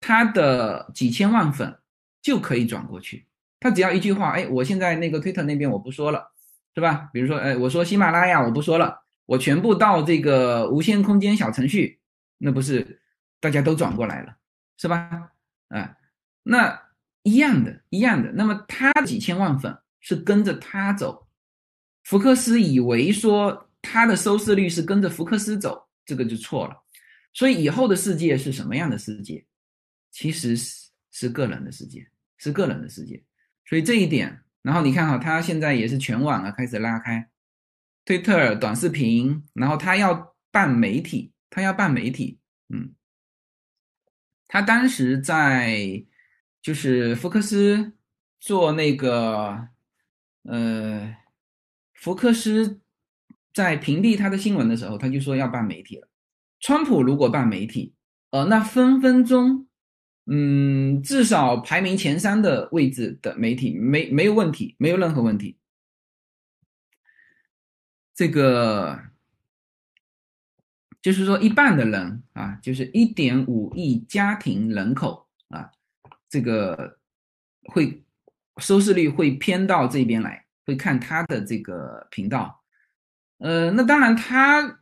他的几千万粉。就可以转过去，他只要一句话，哎，我现在那个推特那边我不说了，是吧？比如说，哎，我说喜马拉雅我不说了，我全部到这个无限空间小程序，那不是大家都转过来了，是吧？啊，那一样的，一样的。那么他几千万粉是跟着他走，福克斯以为说他的收视率是跟着福克斯走，这个就错了。所以以后的世界是什么样的世界？其实是是个人的世界。是个人的世界，所以这一点，然后你看哈，他现在也是全网啊开始拉开，推特短视频，然后他要办媒体，他要办媒体，嗯，他当时在就是福克斯做那个，呃，福克斯在屏蔽他的新闻的时候，他就说要办媒体了。川普如果办媒体，呃，那分分钟。嗯，至少排名前三的位置的媒体没没有问题，没有任何问题。这个就是说，一半的人啊，就是一点五亿家庭人口啊，这个会收视率会偏到这边来，会看他的这个频道。呃，那当然他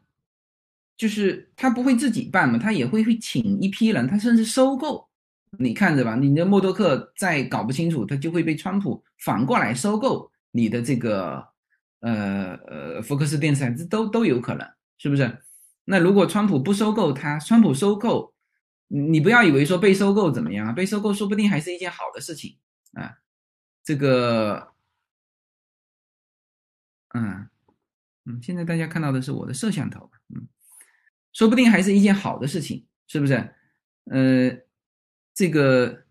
就是他不会自己办嘛，他也会会请一批人，他甚至收购。你看着吧，你的默多克再搞不清楚，他就会被川普反过来收购你的这个呃呃福克斯电视台，这都都有可能，是不是？那如果川普不收购他，川普收购，你不要以为说被收购怎么样啊？被收购说不定还是一件好的事情啊。这个，嗯嗯，现在大家看到的是我的摄像头，嗯，说不定还是一件好的事情，是不是？呃。这个，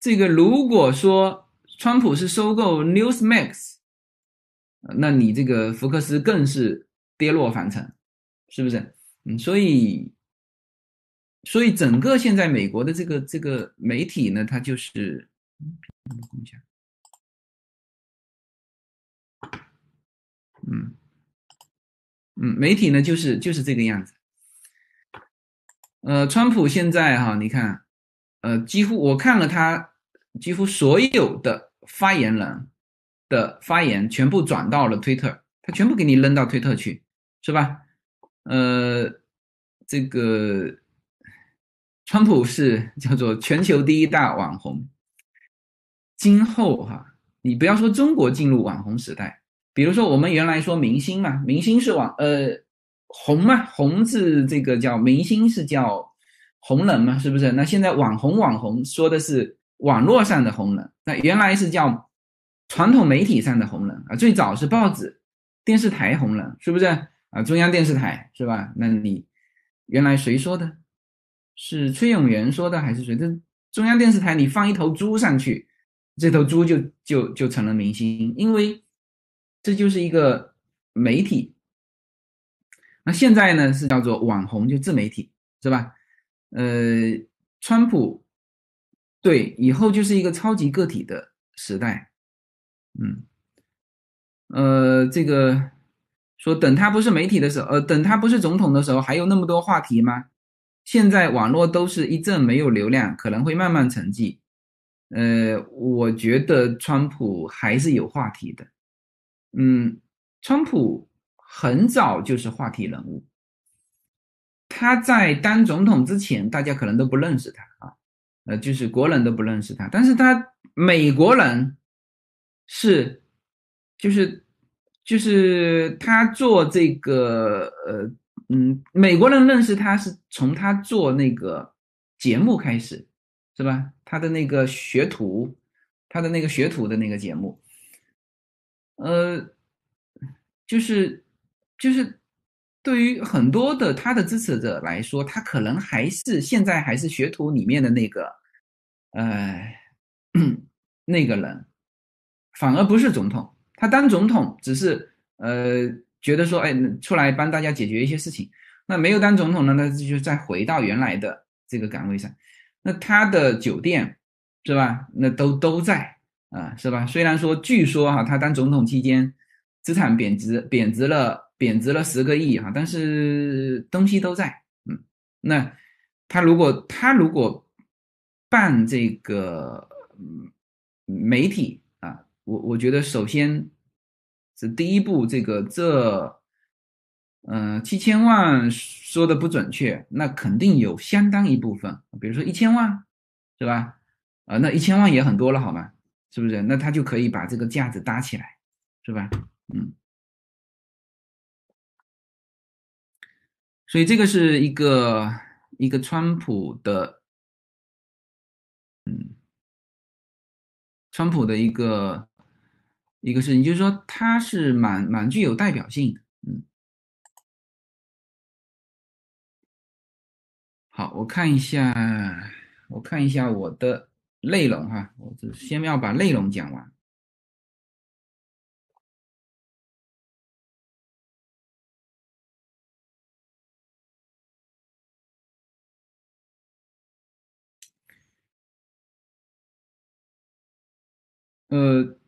这个，如果说川普是收购 Newsmax，那你这个福克斯更是跌落凡尘，是不是？嗯，所以，所以整个现在美国的这个这个媒体呢，它就是，嗯，嗯，媒体呢就是就是这个样子。呃，川普现在哈，你看，呃，几乎我看了他几乎所有的发言人的发言全部转到了推特，他全部给你扔到推特去，是吧？呃，这个川普是叫做全球第一大网红，今后哈，你不要说中国进入网红时代，比如说我们原来说明星嘛，明星是网呃红嘛，红是这个叫明星是叫红人嘛，是不是？那现在网红网红说的是网络上的红人，那原来是叫传统媒体上的红人啊，最早是报纸、电视台红人，是不是？啊，中央电视台是吧？那你原来谁说的？是崔永元说的还是谁？这中央电视台你放一头猪上去，这头猪就就就成了明星，因为这就是一个媒体。那现在呢是叫做网红，就自媒体是吧？呃，川普对以后就是一个超级个体的时代。嗯，呃，这个。说等他不是媒体的时候，呃，等他不是总统的时候，还有那么多话题吗？现在网络都是一阵没有流量，可能会慢慢沉寂。呃，我觉得川普还是有话题的。嗯，川普很早就是话题人物。他在当总统之前，大家可能都不认识他啊，呃，就是国人都不认识他，但是他美国人是，就是。就是他做这个，呃，嗯，美国人认识他是从他做那个节目开始，是吧？他的那个学徒，他的那个学徒的那个节目，呃，就是就是对于很多的他的支持者来说，他可能还是现在还是学徒里面的那个，呃，[CLEARS THROAT] 那个人，反而不是总统。他当总统只是呃觉得说，哎，出来帮大家解决一些事情。那没有当总统呢，那就再回到原来的这个岗位上。那他的酒店是吧？那都都在啊，是吧？虽然说据说哈，他当总统期间资产贬值贬值了贬值了十个亿哈，但是东西都在。嗯，那他如果他如果办这个媒体。我我觉得首先是第一步，这个这，嗯，七千万说的不准确，那肯定有相当一部分，比如说一千万，是吧？啊，那一千万也很多了，好吗？是不是？那他就可以把这个架子搭起来，是吧？嗯，所以这个是一个一个川普的，嗯，川普的一个。一个事情就是说，它是蛮蛮具有代表性的，嗯。好，我看一下，我看一下我的内容哈，我这先要把内容讲完。呃。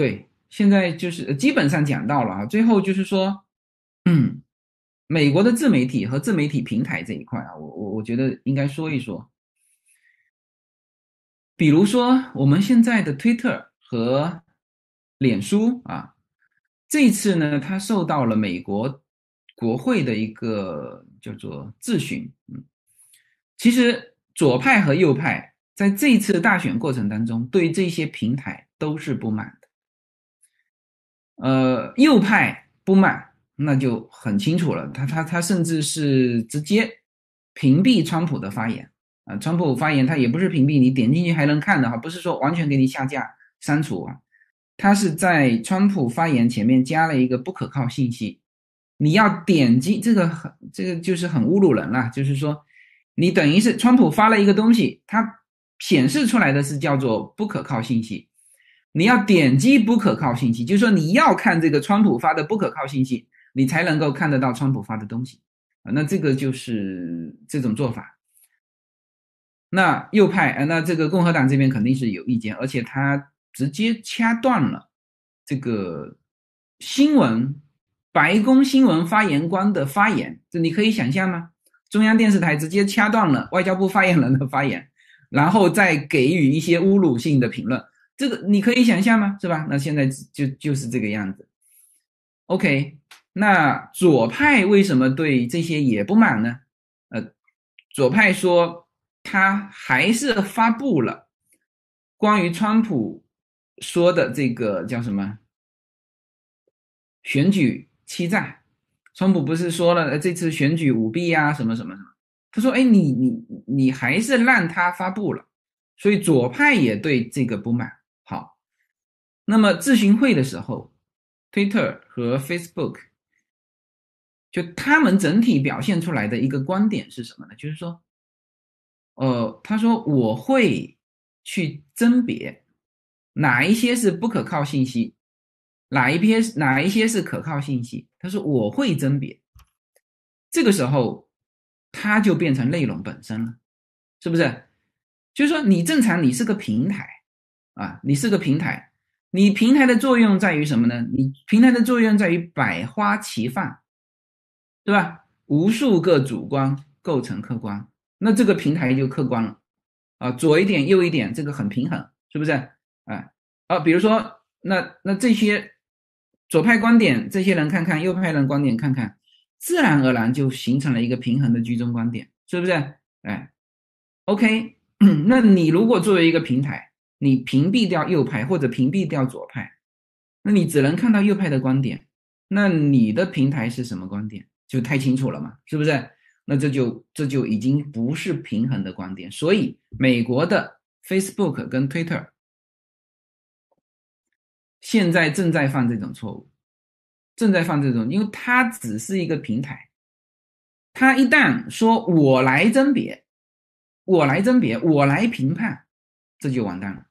对，现在就是基本上讲到了啊，最后就是说，嗯，美国的自媒体和自媒体平台这一块啊，我我我觉得应该说一说，比如说我们现在的推特和脸书啊，这次呢，它受到了美国国会的一个叫做质询，嗯，其实左派和右派在这次大选过程当中，对这些平台都是不满。呃，右派不满，那就很清楚了。他他他甚至是直接屏蔽川普的发言啊！川普发言他也不是屏蔽，你点进去还能看的哈，不是说完全给你下架删除啊。他是在川普发言前面加了一个不可靠信息，你要点击这个很这个就是很侮辱人了，就是说你等于是川普发了一个东西，它显示出来的是叫做不可靠信息。你要点击不可靠信息，就是说你要看这个川普发的不可靠信息，你才能够看得到川普发的东西啊。那这个就是这种做法。那右派啊，那这个共和党这边肯定是有意见，而且他直接掐断了这个新闻白宫新闻发言官的发言，这你可以想象吗？中央电视台直接掐断了外交部发言人的发言，然后再给予一些侮辱性的评论，这个你可以想象吗？是吧？那现在就就是这个样子。OK，那左派为什么对这些也不满呢？呃，左派说他还是发布了关于川普说的这个叫什么选举欺诈。川普不是说了这次选举舞弊啊，什么什么什么？他说：“哎，你你你还是让他发布了，所以左派也对这个不满。好，那么咨询会的时候，Twitter 和 Facebook 就他们整体表现出来的一个观点是什么呢？就是说，呃，他说我会去甄别哪一些是不可靠信息。”哪一篇哪一些是可靠信息？他说我会甄别，这个时候它就变成内容本身了，是不是？就是说你正常你是个平台啊，你是个平台，你平台的作用在于什么呢？你平台的作用在于百花齐放，对吧？无数个主观构成客观，那这个平台就客观了啊，左一点右一点，这个很平衡，是不是？啊啊，比如说那那这些。左派观点，这些人看看；右派人观点看看，自然而然就形成了一个平衡的居中观点，是不是？哎，OK，那你如果作为一个平台，你屏蔽掉右派或者屏蔽掉左派，那你只能看到右派的观点，那你的平台是什么观点？就太清楚了嘛，是不是？那这就这就已经不是平衡的观点。所以，美国的 Facebook 跟 Twitter。现在正在犯这种错误，正在犯这种，因为它只是一个平台，它一旦说我来甄别，我来甄别，我来评判，这就完蛋了，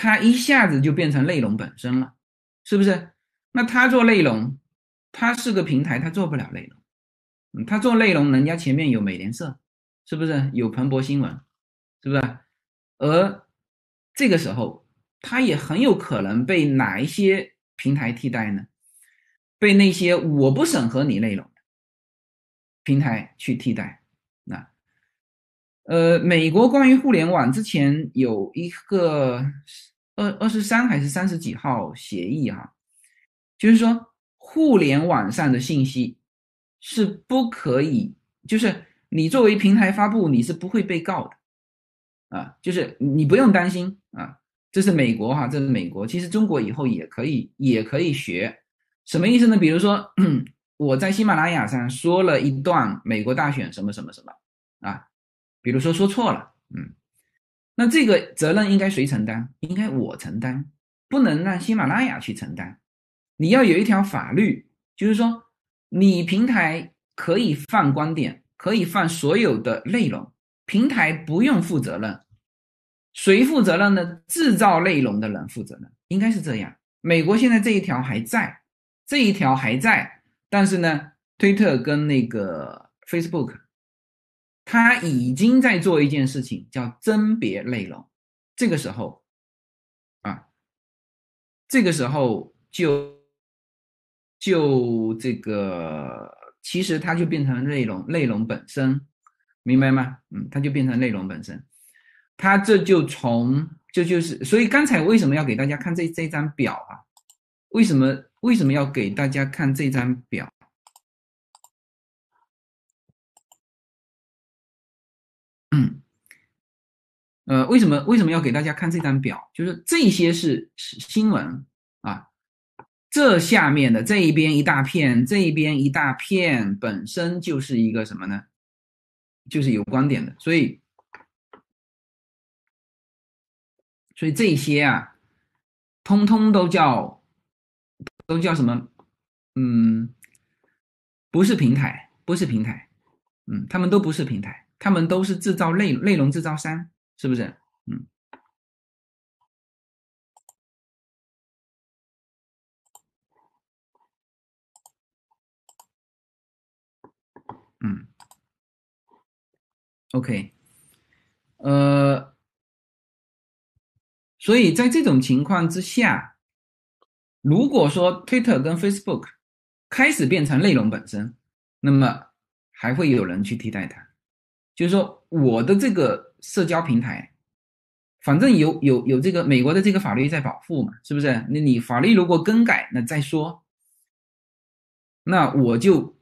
它一下子就变成内容本身了，是不是？那他做内容，他是个平台，他做不了内容，嗯，他做内容，人家前面有美联社，是不是？有彭博新闻，是不是？而这个时候。它也很有可能被哪一些平台替代呢？被那些我不审核你内容的平台去替代。呃，美国关于互联网之前有一个二二十三还是三十几号协议哈，就是说互联网上的信息是不可以，就是你作为平台发布，你是不会被告的啊，就是你不用担心啊。这是美国哈，这是美国。其实中国以后也可以，也可以学，什么意思呢？比如说，[CLEARS THROAT] 我在喜马拉雅上说了一段美国大选什么什么什么啊，比如说说错了，嗯，那这个责任应该谁承担？应该我承担，不能让喜马拉雅去承担。你要有一条法律，就是说你平台可以放观点，可以放所有的内容，平台不用负责任。谁负责任呢？制造内容的人负责任，应该是这样。美国现在这一条还在，这一条还在，但是呢，推特跟那个 Facebook，他已经在做一件事情，叫甄别内容。这个时候，啊，这个时候就就这个，其实它就变成内容，内容本身，明白吗？嗯，它就变成内容本身。它这就从这就是，所以刚才为什么要给大家看这这张表啊？为什么为什么要给大家看这张表？呃，为什么为什么要给大家看这张表？就是这些是新闻啊，这下面的这一边一大片，这一边一大片，本身就是一个什么呢？就是有观点的，所以。所以这些啊，通通都叫，都叫什么？嗯，不是平台，不是平台，嗯，他们都不是平台，他们都是制造内内容制造商，是不是？嗯，嗯，OK，呃。所以在这种情况之下，如果说 Twitter 跟 Facebook 开始变成内容本身，那么还会有人去替代它。就是说，我的这个社交平台，反正有有有这个美国的这个法律在保护嘛，是不是？那你法律如果更改，那再说。那我就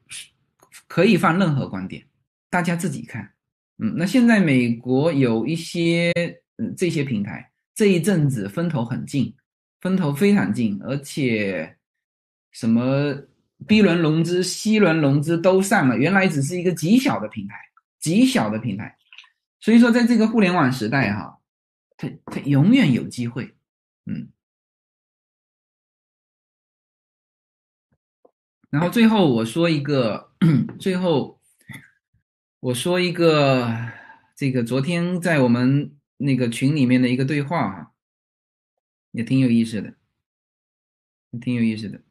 可以放任何观点，大家自己看。嗯，那现在美国有一些嗯这些平台，这一阵子风头很劲，风头非常劲，而且什么 B 轮融资、C 轮融资都上了，原来只是一个极小的平台，极小的平台。所以说，在这个互联网时代哈，它它永远有机会，嗯。然后最后我说一个，最后我说一个，这个昨天在我们那个群里面的一个对话哈，也挺有意思的，挺有意思的。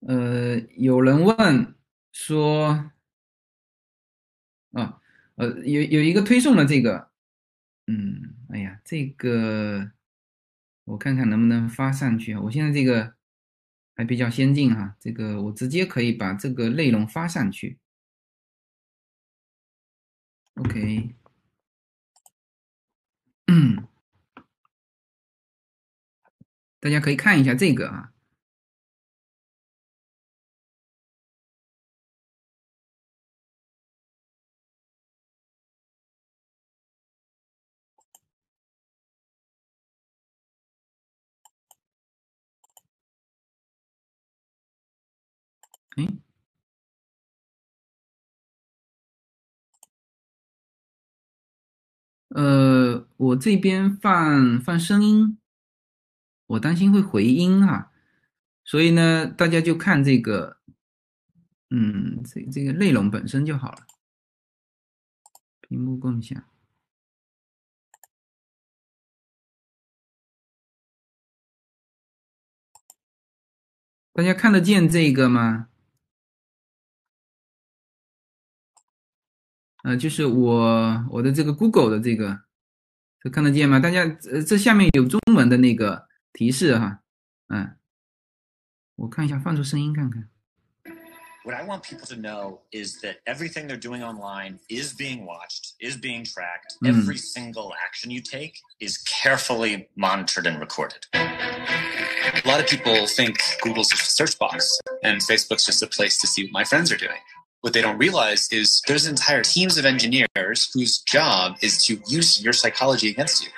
呃，有人问说，呃，有有一个推送的这个，嗯，哎呀，这个。我看看能不能发上去啊！我现在这个还比较先进哈，这个我直接可以把这个内容发上去。OK，嗯，[COUGHS] 大家可以看一下这个啊。哎，呃，我这边放放声音，我担心会回音啊，所以呢，大家就看这个，嗯，这这个内容本身就好了。屏幕共享，大家看得见这个吗？呃，就是我我的这个 Google 的这个，这看得见吗？大家，呃，这下面有中文的那个提示哈，嗯，我看一下，放出声音看看。What I want people to know is that everything they're doing online is being watched, is being tracked. Every single action you take is carefully monitored and recorded. A lot of people think Google's just a search box and Facebook's just a place to see what my friends are doing what they don't realize is there's entire teams of engineers whose job is to use your psychology against you.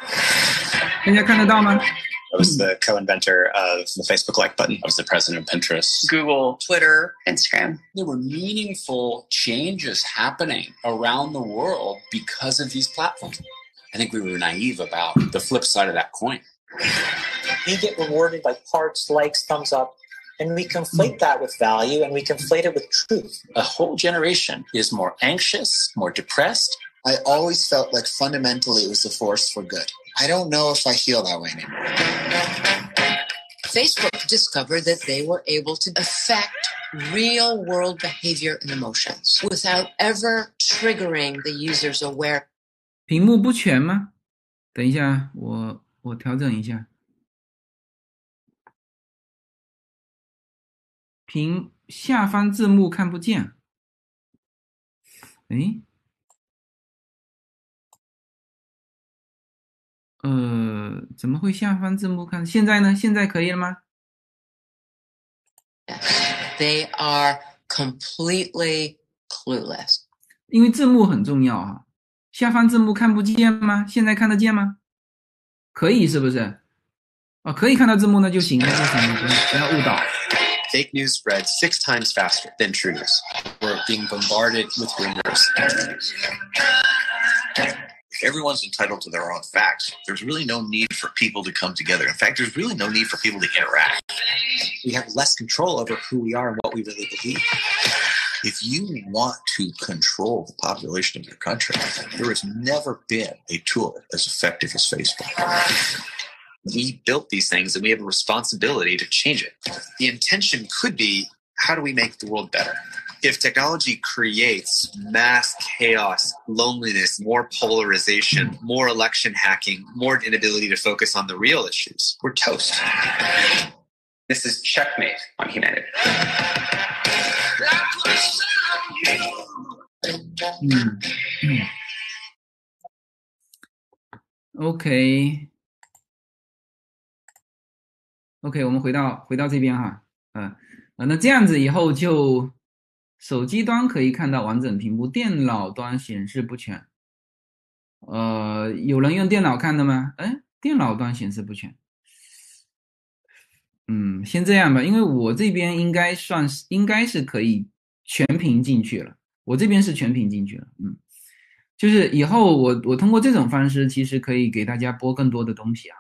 I was the co-inventor of the Facebook like button. I was the president of Pinterest, Google, Twitter, Instagram. There were meaningful changes happening around the world because of these platforms. I think we were naive about the flip side of that coin. We get rewarded by parts, likes, thumbs up, and we conflate that with value and we conflate it with truth. A whole generation is more anxious, more depressed. I always felt like fundamentally it was a force for good. I don't know if I feel that way anymore. Facebook discovered that they were able to affect real world behavior and emotions without ever triggering the user's aware. 屏幕不全吗？等一下，我我调整一下。 屏下方字幕看不见，哎，呃，怎么会下方字幕看？现在呢？现在可以了吗？[LAUGHS] They are completely clueless。因为字幕很重要啊，下方字幕看不见吗？现在看得见吗？可以是不是？啊，可以看到字幕那就行了，就行了，不要误导。Fake news spreads six times faster than true news. We're being bombarded with rumors. Everyone's entitled to their own facts, there's really no need for people to come together. In fact, there's really no need for people to interact. We have less control over who we are and what we really believe. If you want to control the population of your country, there has never been a tool as effective as Facebook we built these things and we have a responsibility to change it. The intention could be how do we make the world better? If technology creates mass chaos, loneliness, more polarization, more election hacking, more inability to focus on the real issues, we're toast. This is checkmate on humanity. Hmm. Hmm. 嗯嗯，OK 我们回到回到这边哈，嗯、啊，那这样子以后就手机端可以看到完整屏幕，电脑端显示不全。呃，有人用电脑看的吗？哎，电脑端显示不全。嗯，先这样吧，因为我这边应该算是应该是可以全屏进去了，我这边是全屏进去了。嗯，就是以后我我通过这种方式，其实可以给大家播更多的东西啊。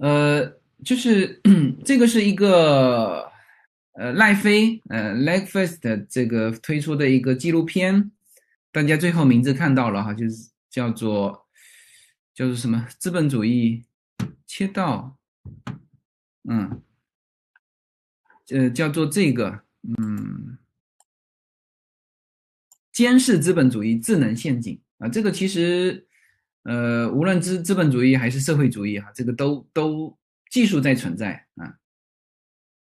呃，就是 [CLEARS THROAT] 这个是一个呃赖飞呃 Legfest 这个推出的一个纪录片。大家最后名字看到了哈，就是叫做叫做什么资本主义切到，嗯，呃，叫做这个，嗯，监视资本主义智能陷阱啊，这个其实，呃，无论资资本主义还是社会主义哈，这个都都技术在存在啊，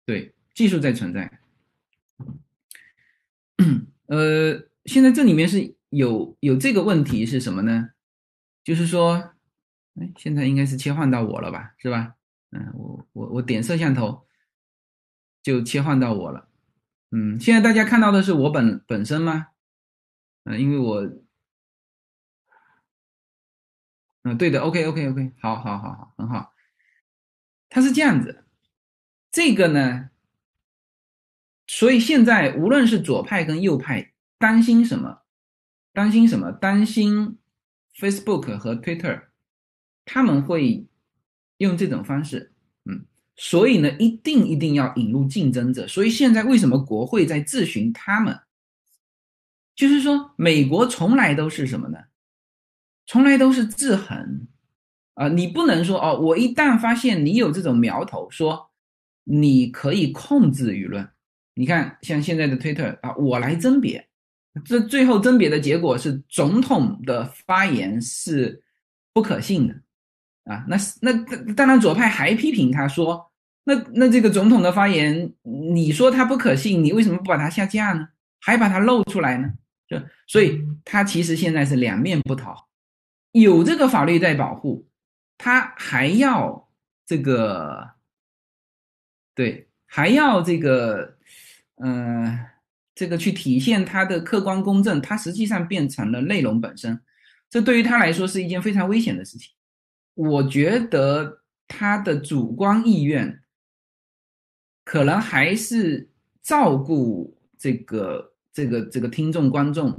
对，技术在存在，呃。现在这里面是有有这个问题是什么呢？就是说，哎，现在应该是切换到我了吧，是吧？嗯，我我我点摄像头就切换到我了。嗯，现在大家看到的是我本本身吗？嗯，因为我，嗯，对的，OK OK OK，好好好好，很好。它是这样子，这个呢，所以现在无论是左派跟右派。担心什么？担心什么？担心 Facebook 和 Twitter，他们会用这种方式，嗯，所以呢，一定一定要引入竞争者。所以现在为什么国会在质询他们？就是说，美国从来都是什么呢？从来都是制衡啊！你不能说哦，我一旦发现你有这种苗头，说你可以控制舆论。你看，像现在的 Twitter 啊，我来甄别。这最后甄别的结果是总统的发言是不可信的，啊，那那当然左派还批评他说，那那这个总统的发言，你说他不可信，你为什么不把它下架呢？还把它露出来呢？就所以他其实现在是两面不讨好，有这个法律在保护，他还要这个，对，还要这个，嗯。这个去体现他的客观公正，他实际上变成了内容本身，这对于他来说是一件非常危险的事情。我觉得他的主观意愿可能还是照顾这个这个这个听众观众，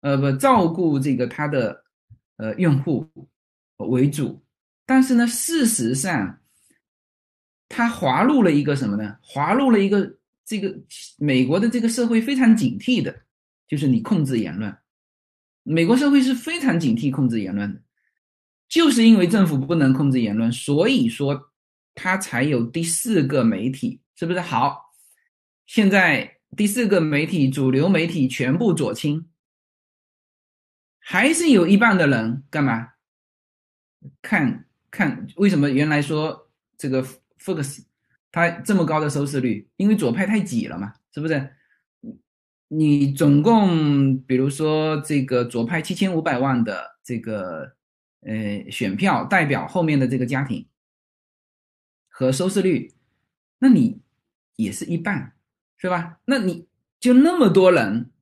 呃，不照顾这个他的呃用户为主，但是呢，事实上他滑入了一个什么呢？滑入了一个。这个美国的这个社会非常警惕的，就是你控制言论。美国社会是非常警惕控制言论的，就是因为政府不能控制言论，所以说他才有第四个媒体，是不是？好，现在第四个媒体主流媒体全部左倾，还是有一半的人干嘛？看看为什么原来说这个 Fox。它这么高的收视率，因为左派太挤了嘛，是不是？你总共比如说这个左派七千五百万的这个呃选票代表后面的这个家庭和收视率，那你也是一半，是吧？那你就那么多人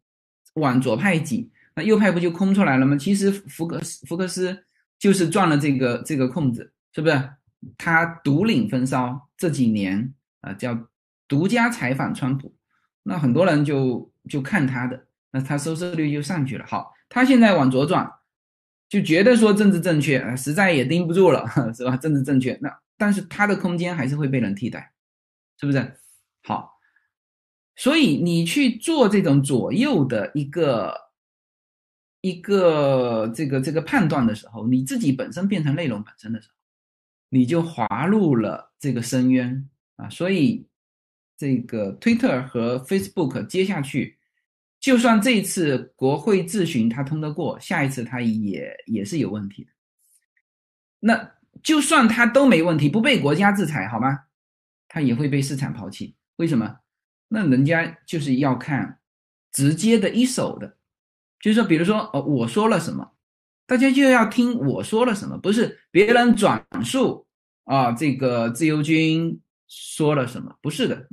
往左派挤，那右派不就空出来了吗？其实福克斯福克斯就是赚了这个这个空子，是不是？他独领风骚，这几年啊叫独家采访川普，那很多人就就看他的，那他收视率就上去了。好，他现在往左转，就觉得说政治正确啊，实在也盯不住了，[LAUGHS] 是吧？政治正确，那但是他的空间还是会被人替代，是不是？好，所以你去做这种左右的一个一个这个这个判断的时候，你自己本身变成内容本身的时候。你就滑入了这个深渊啊！所以，这个 Twitter 和 Facebook 接下去，就算这次国会质询他通得过，下一次他也也是有问题的。那就算他都没问题，不被国家制裁，好吗？他也会被市场抛弃。为什么？那人家就是要看直接的一手的，就是说，比如说，哦，我说了什么，大家就要听我说了什么，不是别人转述啊，这个自由军说了什么，不是的。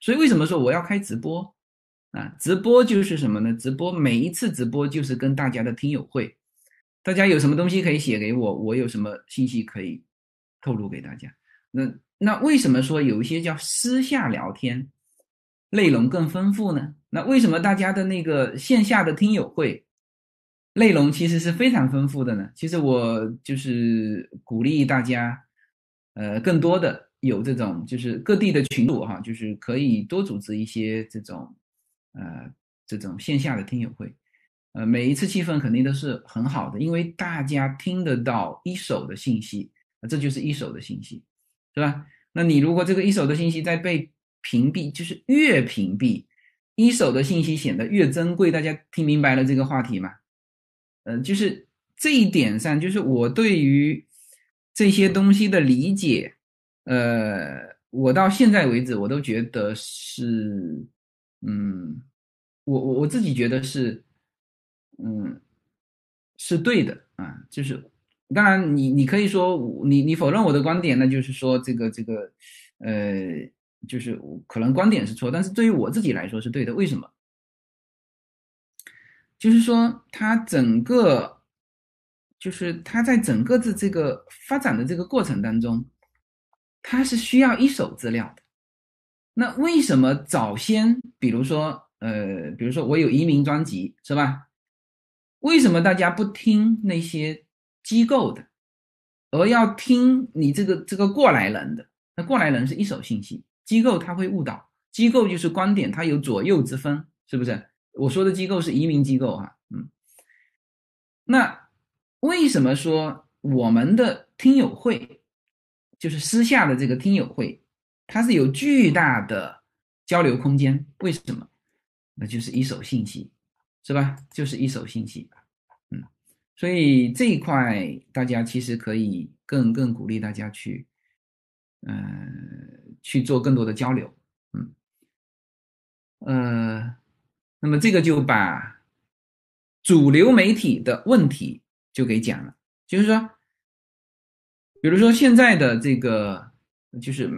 所以为什么说我要开直播啊？直播就是什么呢？直播每一次直播就是跟大家的听友会，大家有什么东西可以写给我，我有什么信息可以透露给大家。那那为什么说有一些叫私下聊天，内容更丰富呢？那为什么大家的那个线下的听友会内容其实是非常丰富的呢？其实我就是鼓励大家，呃，更多的有这种就是各地的群主哈，就是可以多组织一些这种呃这种线下的听友会，呃，每一次气氛肯定都是很好的，因为大家听得到一手的信息，这就是一手的信息。是吧？那你如果这个一手的信息在被屏蔽，就是越屏蔽，一手的信息显得越珍贵。大家听明白了这个话题吗？嗯，就是这一点上，就是我对于这些东西的理解，呃，我到现在为止，我都觉得是，嗯，我我我自己觉得是，嗯，是对的啊，就是。当然，你你可以说你你否认我的观点，那就是说这个这个，呃，就是可能观点是错，但是对于我自己来说是对的。为什么？就是说它整个，就是它在整个的这个发展的这个过程当中，它是需要一手资料的。那为什么早先，比如说呃，比如说我有移民专辑是吧？为什么大家不听那些？机构的，而要听你这个这个过来人的，那过来人是一手信息，机构它会误导，机构就是观点，它有左右之分，是不是？我说的机构是移民机构啊，嗯，那为什么说我们的听友会，就是私下的这个听友会，它是有巨大的交流空间？为什么？那就是一手信息，是吧？就是一手信息。嗯所以这一块，大家其实可以更更鼓励大家去，嗯，去做更多的交流，嗯，呃，那么这个就把主流媒体的问题就给讲了，就是说，比如说现在的这个，就是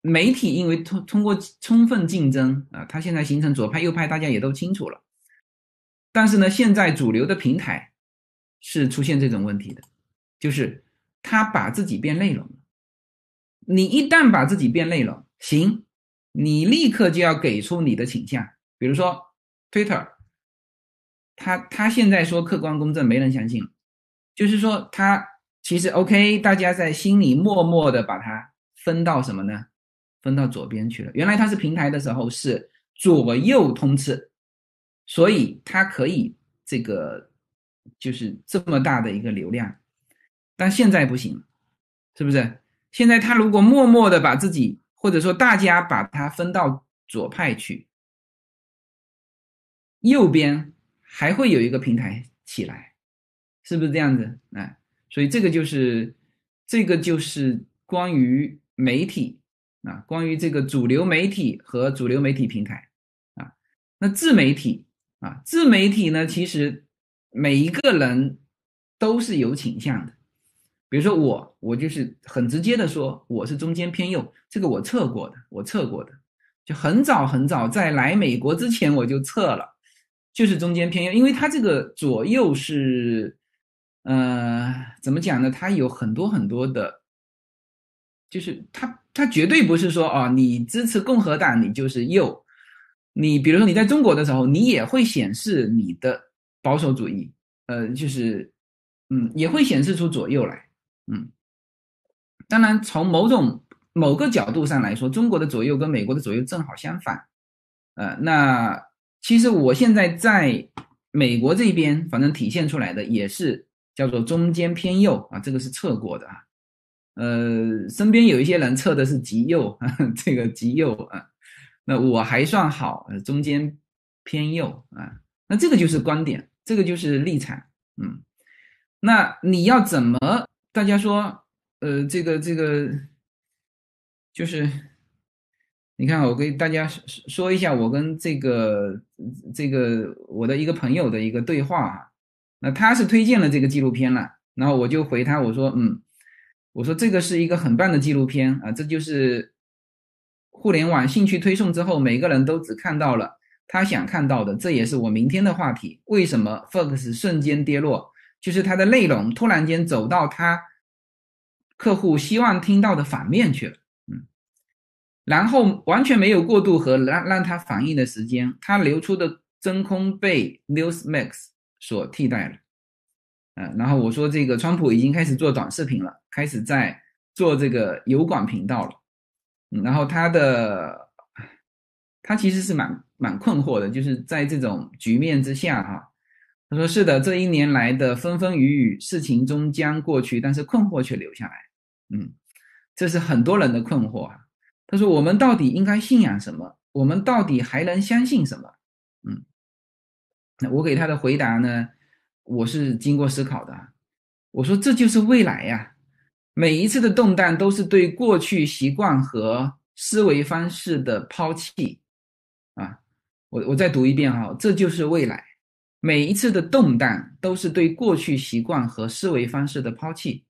媒体因为通通过充分竞争啊，它现在形成左派右派，大家也都清楚了，但是呢，现在主流的平台。是出现这种问题的，就是他把自己变内容了。你一旦把自己变累了，行，你立刻就要给出你的倾向。比如说，Twitter，他他现在说客观公正，没人相信，就是说他其实 OK，大家在心里默默的把它分到什么呢？分到左边去了。原来它是平台的时候是左右通吃，所以它可以这个。就是这么大的一个流量，但现在不行，是不是？现在他如果默默的把自己，或者说大家把它分到左派去，右边还会有一个平台起来，是不是这样子？哎，所以这个就是这个就是关于媒体啊，关于这个主流媒体和主流媒体平台啊，那自媒体啊，自媒体呢，其实。每一个人都是有倾向的，比如说我，我就是很直接的说，我是中间偏右，这个我测过的，我测过的，就很早很早在来美国之前我就测了，就是中间偏右，因为它这个左右是，呃，怎么讲呢？它有很多很多的，就是它它绝对不是说哦，你支持共和党你就是右，你比如说你在中国的时候，你也会显示你的。保守主义，呃，就是，嗯，也会显示出左右来，嗯，当然，从某种某个角度上来说，中国的左右跟美国的左右正好相反，呃，那其实我现在在美国这边，反正体现出来的也是叫做中间偏右啊，这个是测过的啊，呃，身边有一些人测的是极右，[LAUGHS] 这个极右啊，那我还算好，中间偏右啊。那这个就是观点，这个就是立场，嗯，那你要怎么？大家说，呃，这个这个，就是你看，我给大家说说一下我跟这个这个我的一个朋友的一个对话啊。那他是推荐了这个纪录片了，然后我就回他，我说嗯，我说这个是一个很棒的纪录片啊，这就是互联网兴趣推送之后，每个人都只看到了他想看到的，这也是我明天的话题。为什么 Fox 瞬间跌落？就是它的内容突然间走到他客户希望听到的反面去了。嗯。然后完全没有过渡和让让它反应的时间，它流出的真空被 Newsmax 所替代了，嗯，然后我说这个川普已经开始做短视频了，开始在做这个油管频道了，嗯，然后他的他其实是蛮蛮困惑的，就是在这种局面之下哈，他说是的，这一年来的风风雨雨，事情终将过去，但是困惑却留下来，嗯，这是很多人的困惑啊。他说：“我们到底应该信仰什么？我们到底还能相信什么？”嗯，那我给他的回答呢？我是经过思考的。我说：“这就是未来呀！每一次的动荡都是对过去习惯和思维方式的抛弃。”啊，我我再读一遍哈，这就是未来。每一次的动荡都是对过去习惯和思维方式的抛弃。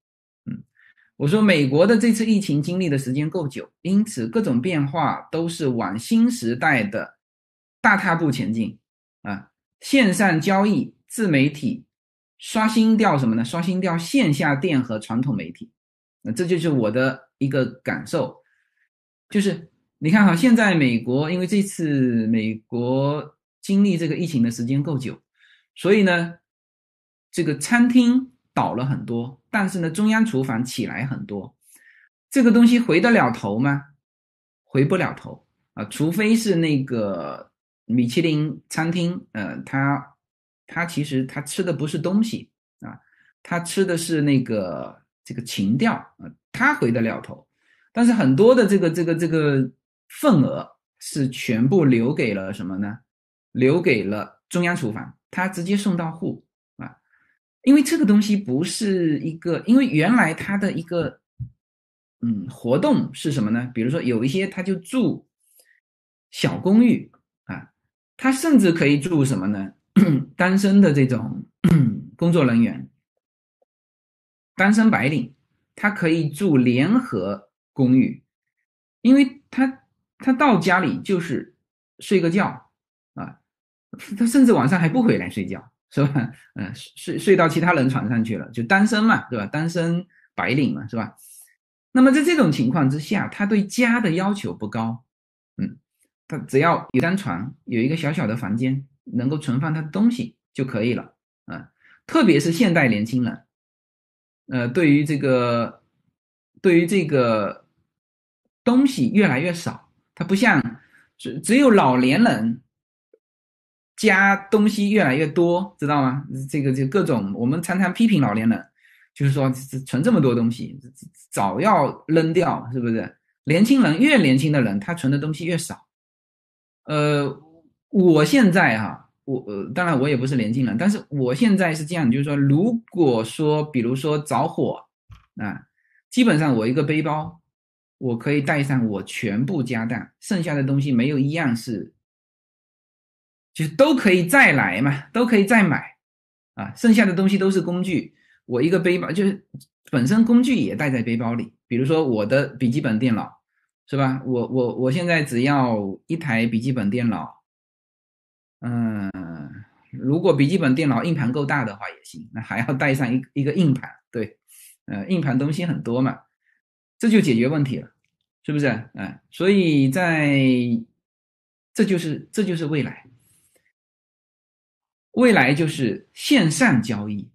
我说，美国的这次疫情经历的时间够久，因此各种变化都是往新时代的大踏步前进啊！线上交易、自媒体刷新掉什么呢？刷新掉线下店和传统媒体。那这就是我的一个感受，就是你看哈，现在美国因为这次美国经历这个疫情的时间够久，所以呢，这个餐厅。倒了很多，但是呢，中央厨房起来很多，这个东西回得了头吗？回不了头啊，除非是那个米其林餐厅，呃，他他其实他吃的不是东西啊，他吃的是那个这个情调啊，他回得了头，但是很多的这个这个这个份额是全部留给了什么呢？留给了中央厨房，他直接送到户。因为这个东西不是一个，因为原来它的一个，嗯，活动是什么呢？比如说有一些他就住小公寓啊，他甚至可以住什么呢？[COUGHS] 单身的这种工作人员，单身白领，他可以住联合公寓，因为他他到家里就是睡个觉啊，他甚至晚上还不回来睡觉。是吧？嗯，睡睡到其他人床上去了，就单身嘛，对吧？单身白领嘛，是吧？那么在这种情况之下，他对家的要求不高，嗯，他只要有张床，有一个小小的房间，能够存放他的东西就可以了，啊，特别是现代年轻人，呃，对于这个，对于这个东西越来越少，他不像只只有老年人。加东西越来越多，知道吗？这个就各种，我们常常批评老年人，就是说存这么多东西，早要扔掉，是不是？年轻人越年轻的人，他存的东西越少。呃，我现在哈，我，当然我也不是年轻人，但是我现在是这样，就是说，如果说比如说着火啊，基本上我一个背包，我可以带上我全部家当，剩下的东西没有一样是。就都可以再来嘛，都可以再买，啊，剩下的东西都是工具。我一个背包就是本身工具也带在背包里，比如说我的笔记本电脑，是吧？我我我现在只要一台笔记本电脑，嗯，如果笔记本电脑硬盘够大的话也行，那还要带上一一个硬盘，对，呃，硬盘东西很多嘛，这就解决问题了，是不是？嗯，所以在这就是这就是未来。未来就是线上交易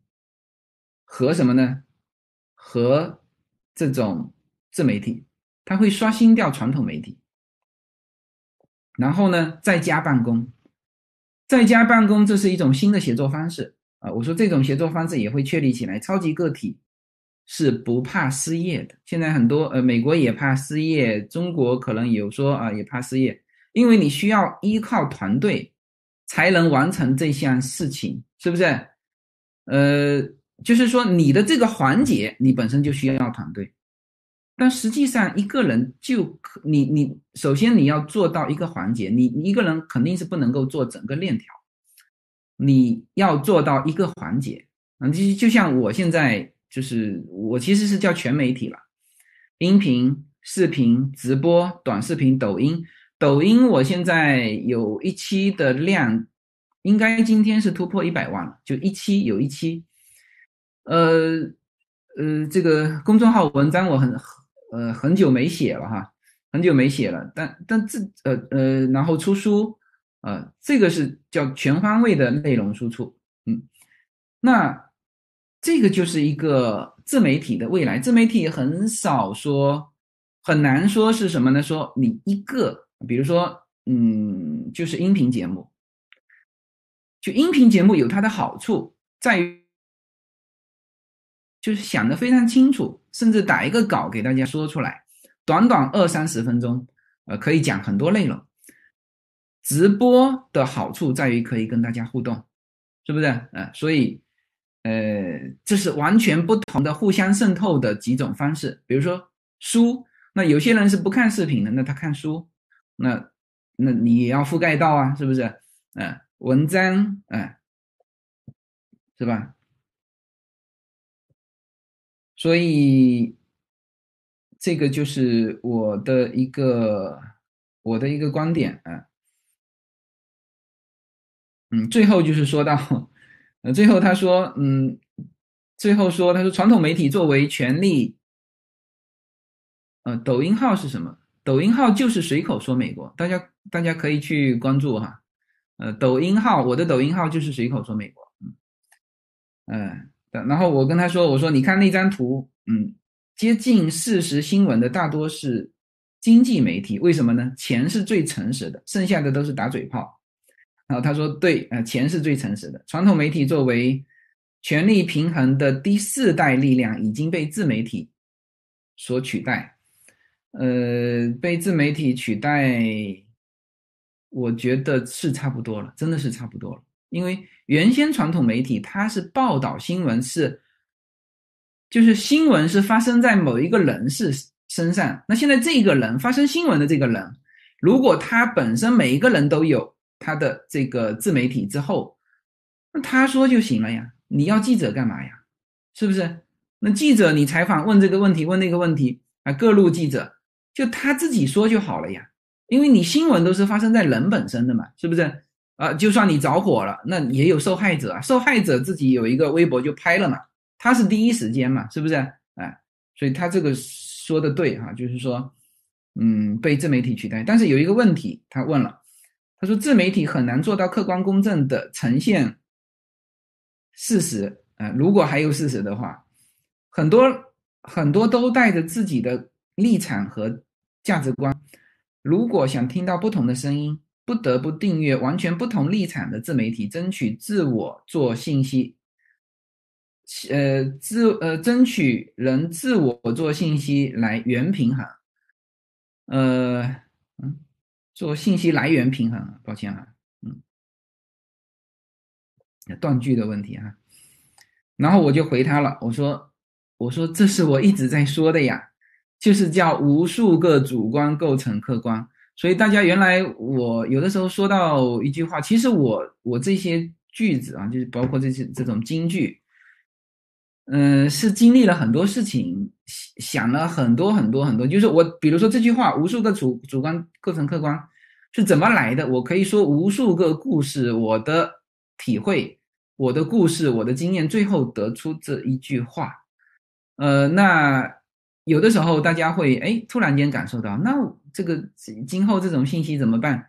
和什么呢？和这种自媒体，它会刷新掉传统媒体。然后呢，在家办公，在家办公这是一种新的协作方式啊！我说这种协作方式也会确立起来。超级个体是不怕失业的。现在很多呃，美国也怕失业，中国可能有说啊也怕失业，因为你需要依靠团队。才能完成这项事情，是不是？呃，就是说你的这个环节，你本身就需要团队。但实际上一个人就可你你首先你要做到一个环节，你你一个人肯定是不能够做整个链条，你要做到一个环节啊，就就像我现在就是我其实是叫全媒体了，音频、视频、直播、短视频、抖音，抖音我现在有一期的量，应该今天是突破一百万了，就一期有一期，呃呃，这个公众号文章我很。呃，很久没写了哈，很久没写了，但但这呃呃，然后出书，呃，这个是叫全方位的内容输出，嗯，那这个就是一个自媒体的未来，自媒体很少说，很难说是什么呢？说你一个，比如说，嗯，就是音频节目，就音频节目有它的好处在于。就是想的非常清楚，甚至打一个稿给大家说出来，短短二三十分钟，呃，可以讲很多内容。直播的好处在于可以跟大家互动，是不是？呃，所以，呃，这是完全不同的、互相渗透的几种方式。比如说书，那有些人是不看视频的，那他看书，那那你也要覆盖到啊，是不是？嗯，文章，嗯，是吧？所以，这个就是我的一个我的一个观点啊。嗯，最后就是说到，呃，最后他说，嗯，最后说，他说传统媒体作为权力，呃，抖音号是什么？抖音号就是随口说美国，大家大家可以去关注哈。呃，抖音号，我的抖音号就是随口说美国，嗯，嗯。然后我跟他说：“我说你看那张图，嗯，接近事实新闻的大多是经济媒体，为什么呢？钱是最诚实的，剩下的都是打嘴炮。”然后他说：“对，呃，钱是最诚实的。传统媒体作为权力平衡的第四代力量，已经被自媒体所取代。呃，被自媒体取代，我觉得是差不多了，真的是差不多了。”因为原先传统媒体它是报道新闻是，就是新闻是发生在某一个人士身上。那现在这个人发生新闻的这个人，如果他本身每一个人都有他的这个自媒体之后，那他说就行了呀。你要记者干嘛呀？是不是？那记者你采访问这个问题问那个问题啊，各路记者就他自己说就好了呀。因为你新闻都是发生在人本身的嘛，是不是？啊，就算你着火了，那也有受害者啊。受害者自己有一个微博就拍了嘛，他是第一时间嘛，是不是？哎，所以他这个说的对哈，就是说，嗯，被自媒体取代。但是有一个问题，他问了，他说自媒体很难做到客观公正的呈现事实啊。如果还有事实的话，很多很多都带着自己的立场和价值观，如果想听到不同的声音。不得不订阅完全不同立场的自媒体，争取自我做信息，呃，自呃，争取人自我做信息来源平衡，呃，嗯，做信息来源平衡，抱歉啊，嗯，断句的问题啊，然后我就回他了，我说，我说这是我一直在说的呀，就是叫无数个主观构成客观。所以大家原来我有的时候说到一句话，其实我我这些句子啊，就是包括这些这种金句，嗯，是经历了很多事情，想了很多很多很多。就是我比如说这句话，无数个主主观构成客观是怎么来的？我可以说无数个故事，我的体会，我的故事，我的经验，最后得出这一句话。呃，那有的时候大家会哎突然间感受到那。这个今后这种信息怎么办？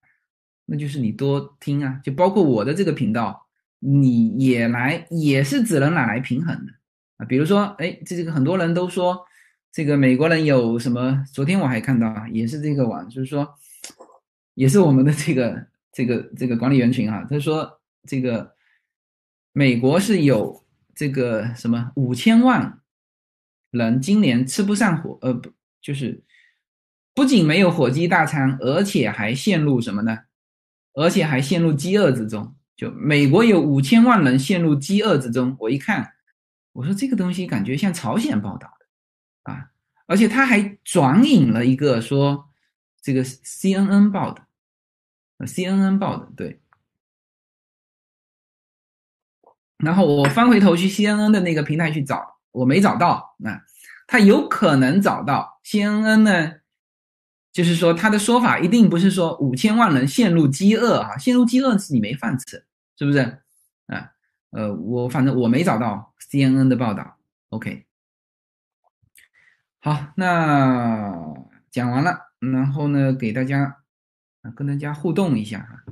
那就是你多听啊，就包括我的这个频道，你也来也是只能拿来平衡的啊。比如说，哎，这个很多人都说这个美国人有什么？昨天我还看到啊，也是这个网，就是说，也是我们的这个这个这个管理员群啊，他说这个美国是有这个什么五千万人今年吃不上火，呃，不就是。不仅没有火鸡大餐，而且还陷入什么呢？而且还陷入饥饿之中。就美国有五千万人陷入饥饿之中。我一看，我说这个东西感觉像朝鲜报道的啊，而且他还转引了一个说这个 CNN 报的，CNN 报的对。然后我翻回头去 CNN 的那个平台去找，我没找到啊。他有可能找到 CNN 呢，就是说他的说法一定不是说五千万人陷入饥饿啊，陷入饥饿是你没饭吃，是不是啊？呃，我反正我没找到 CNN 的报道。OK，好，那讲完了，然后呢，给大家啊跟大家互动一下哈。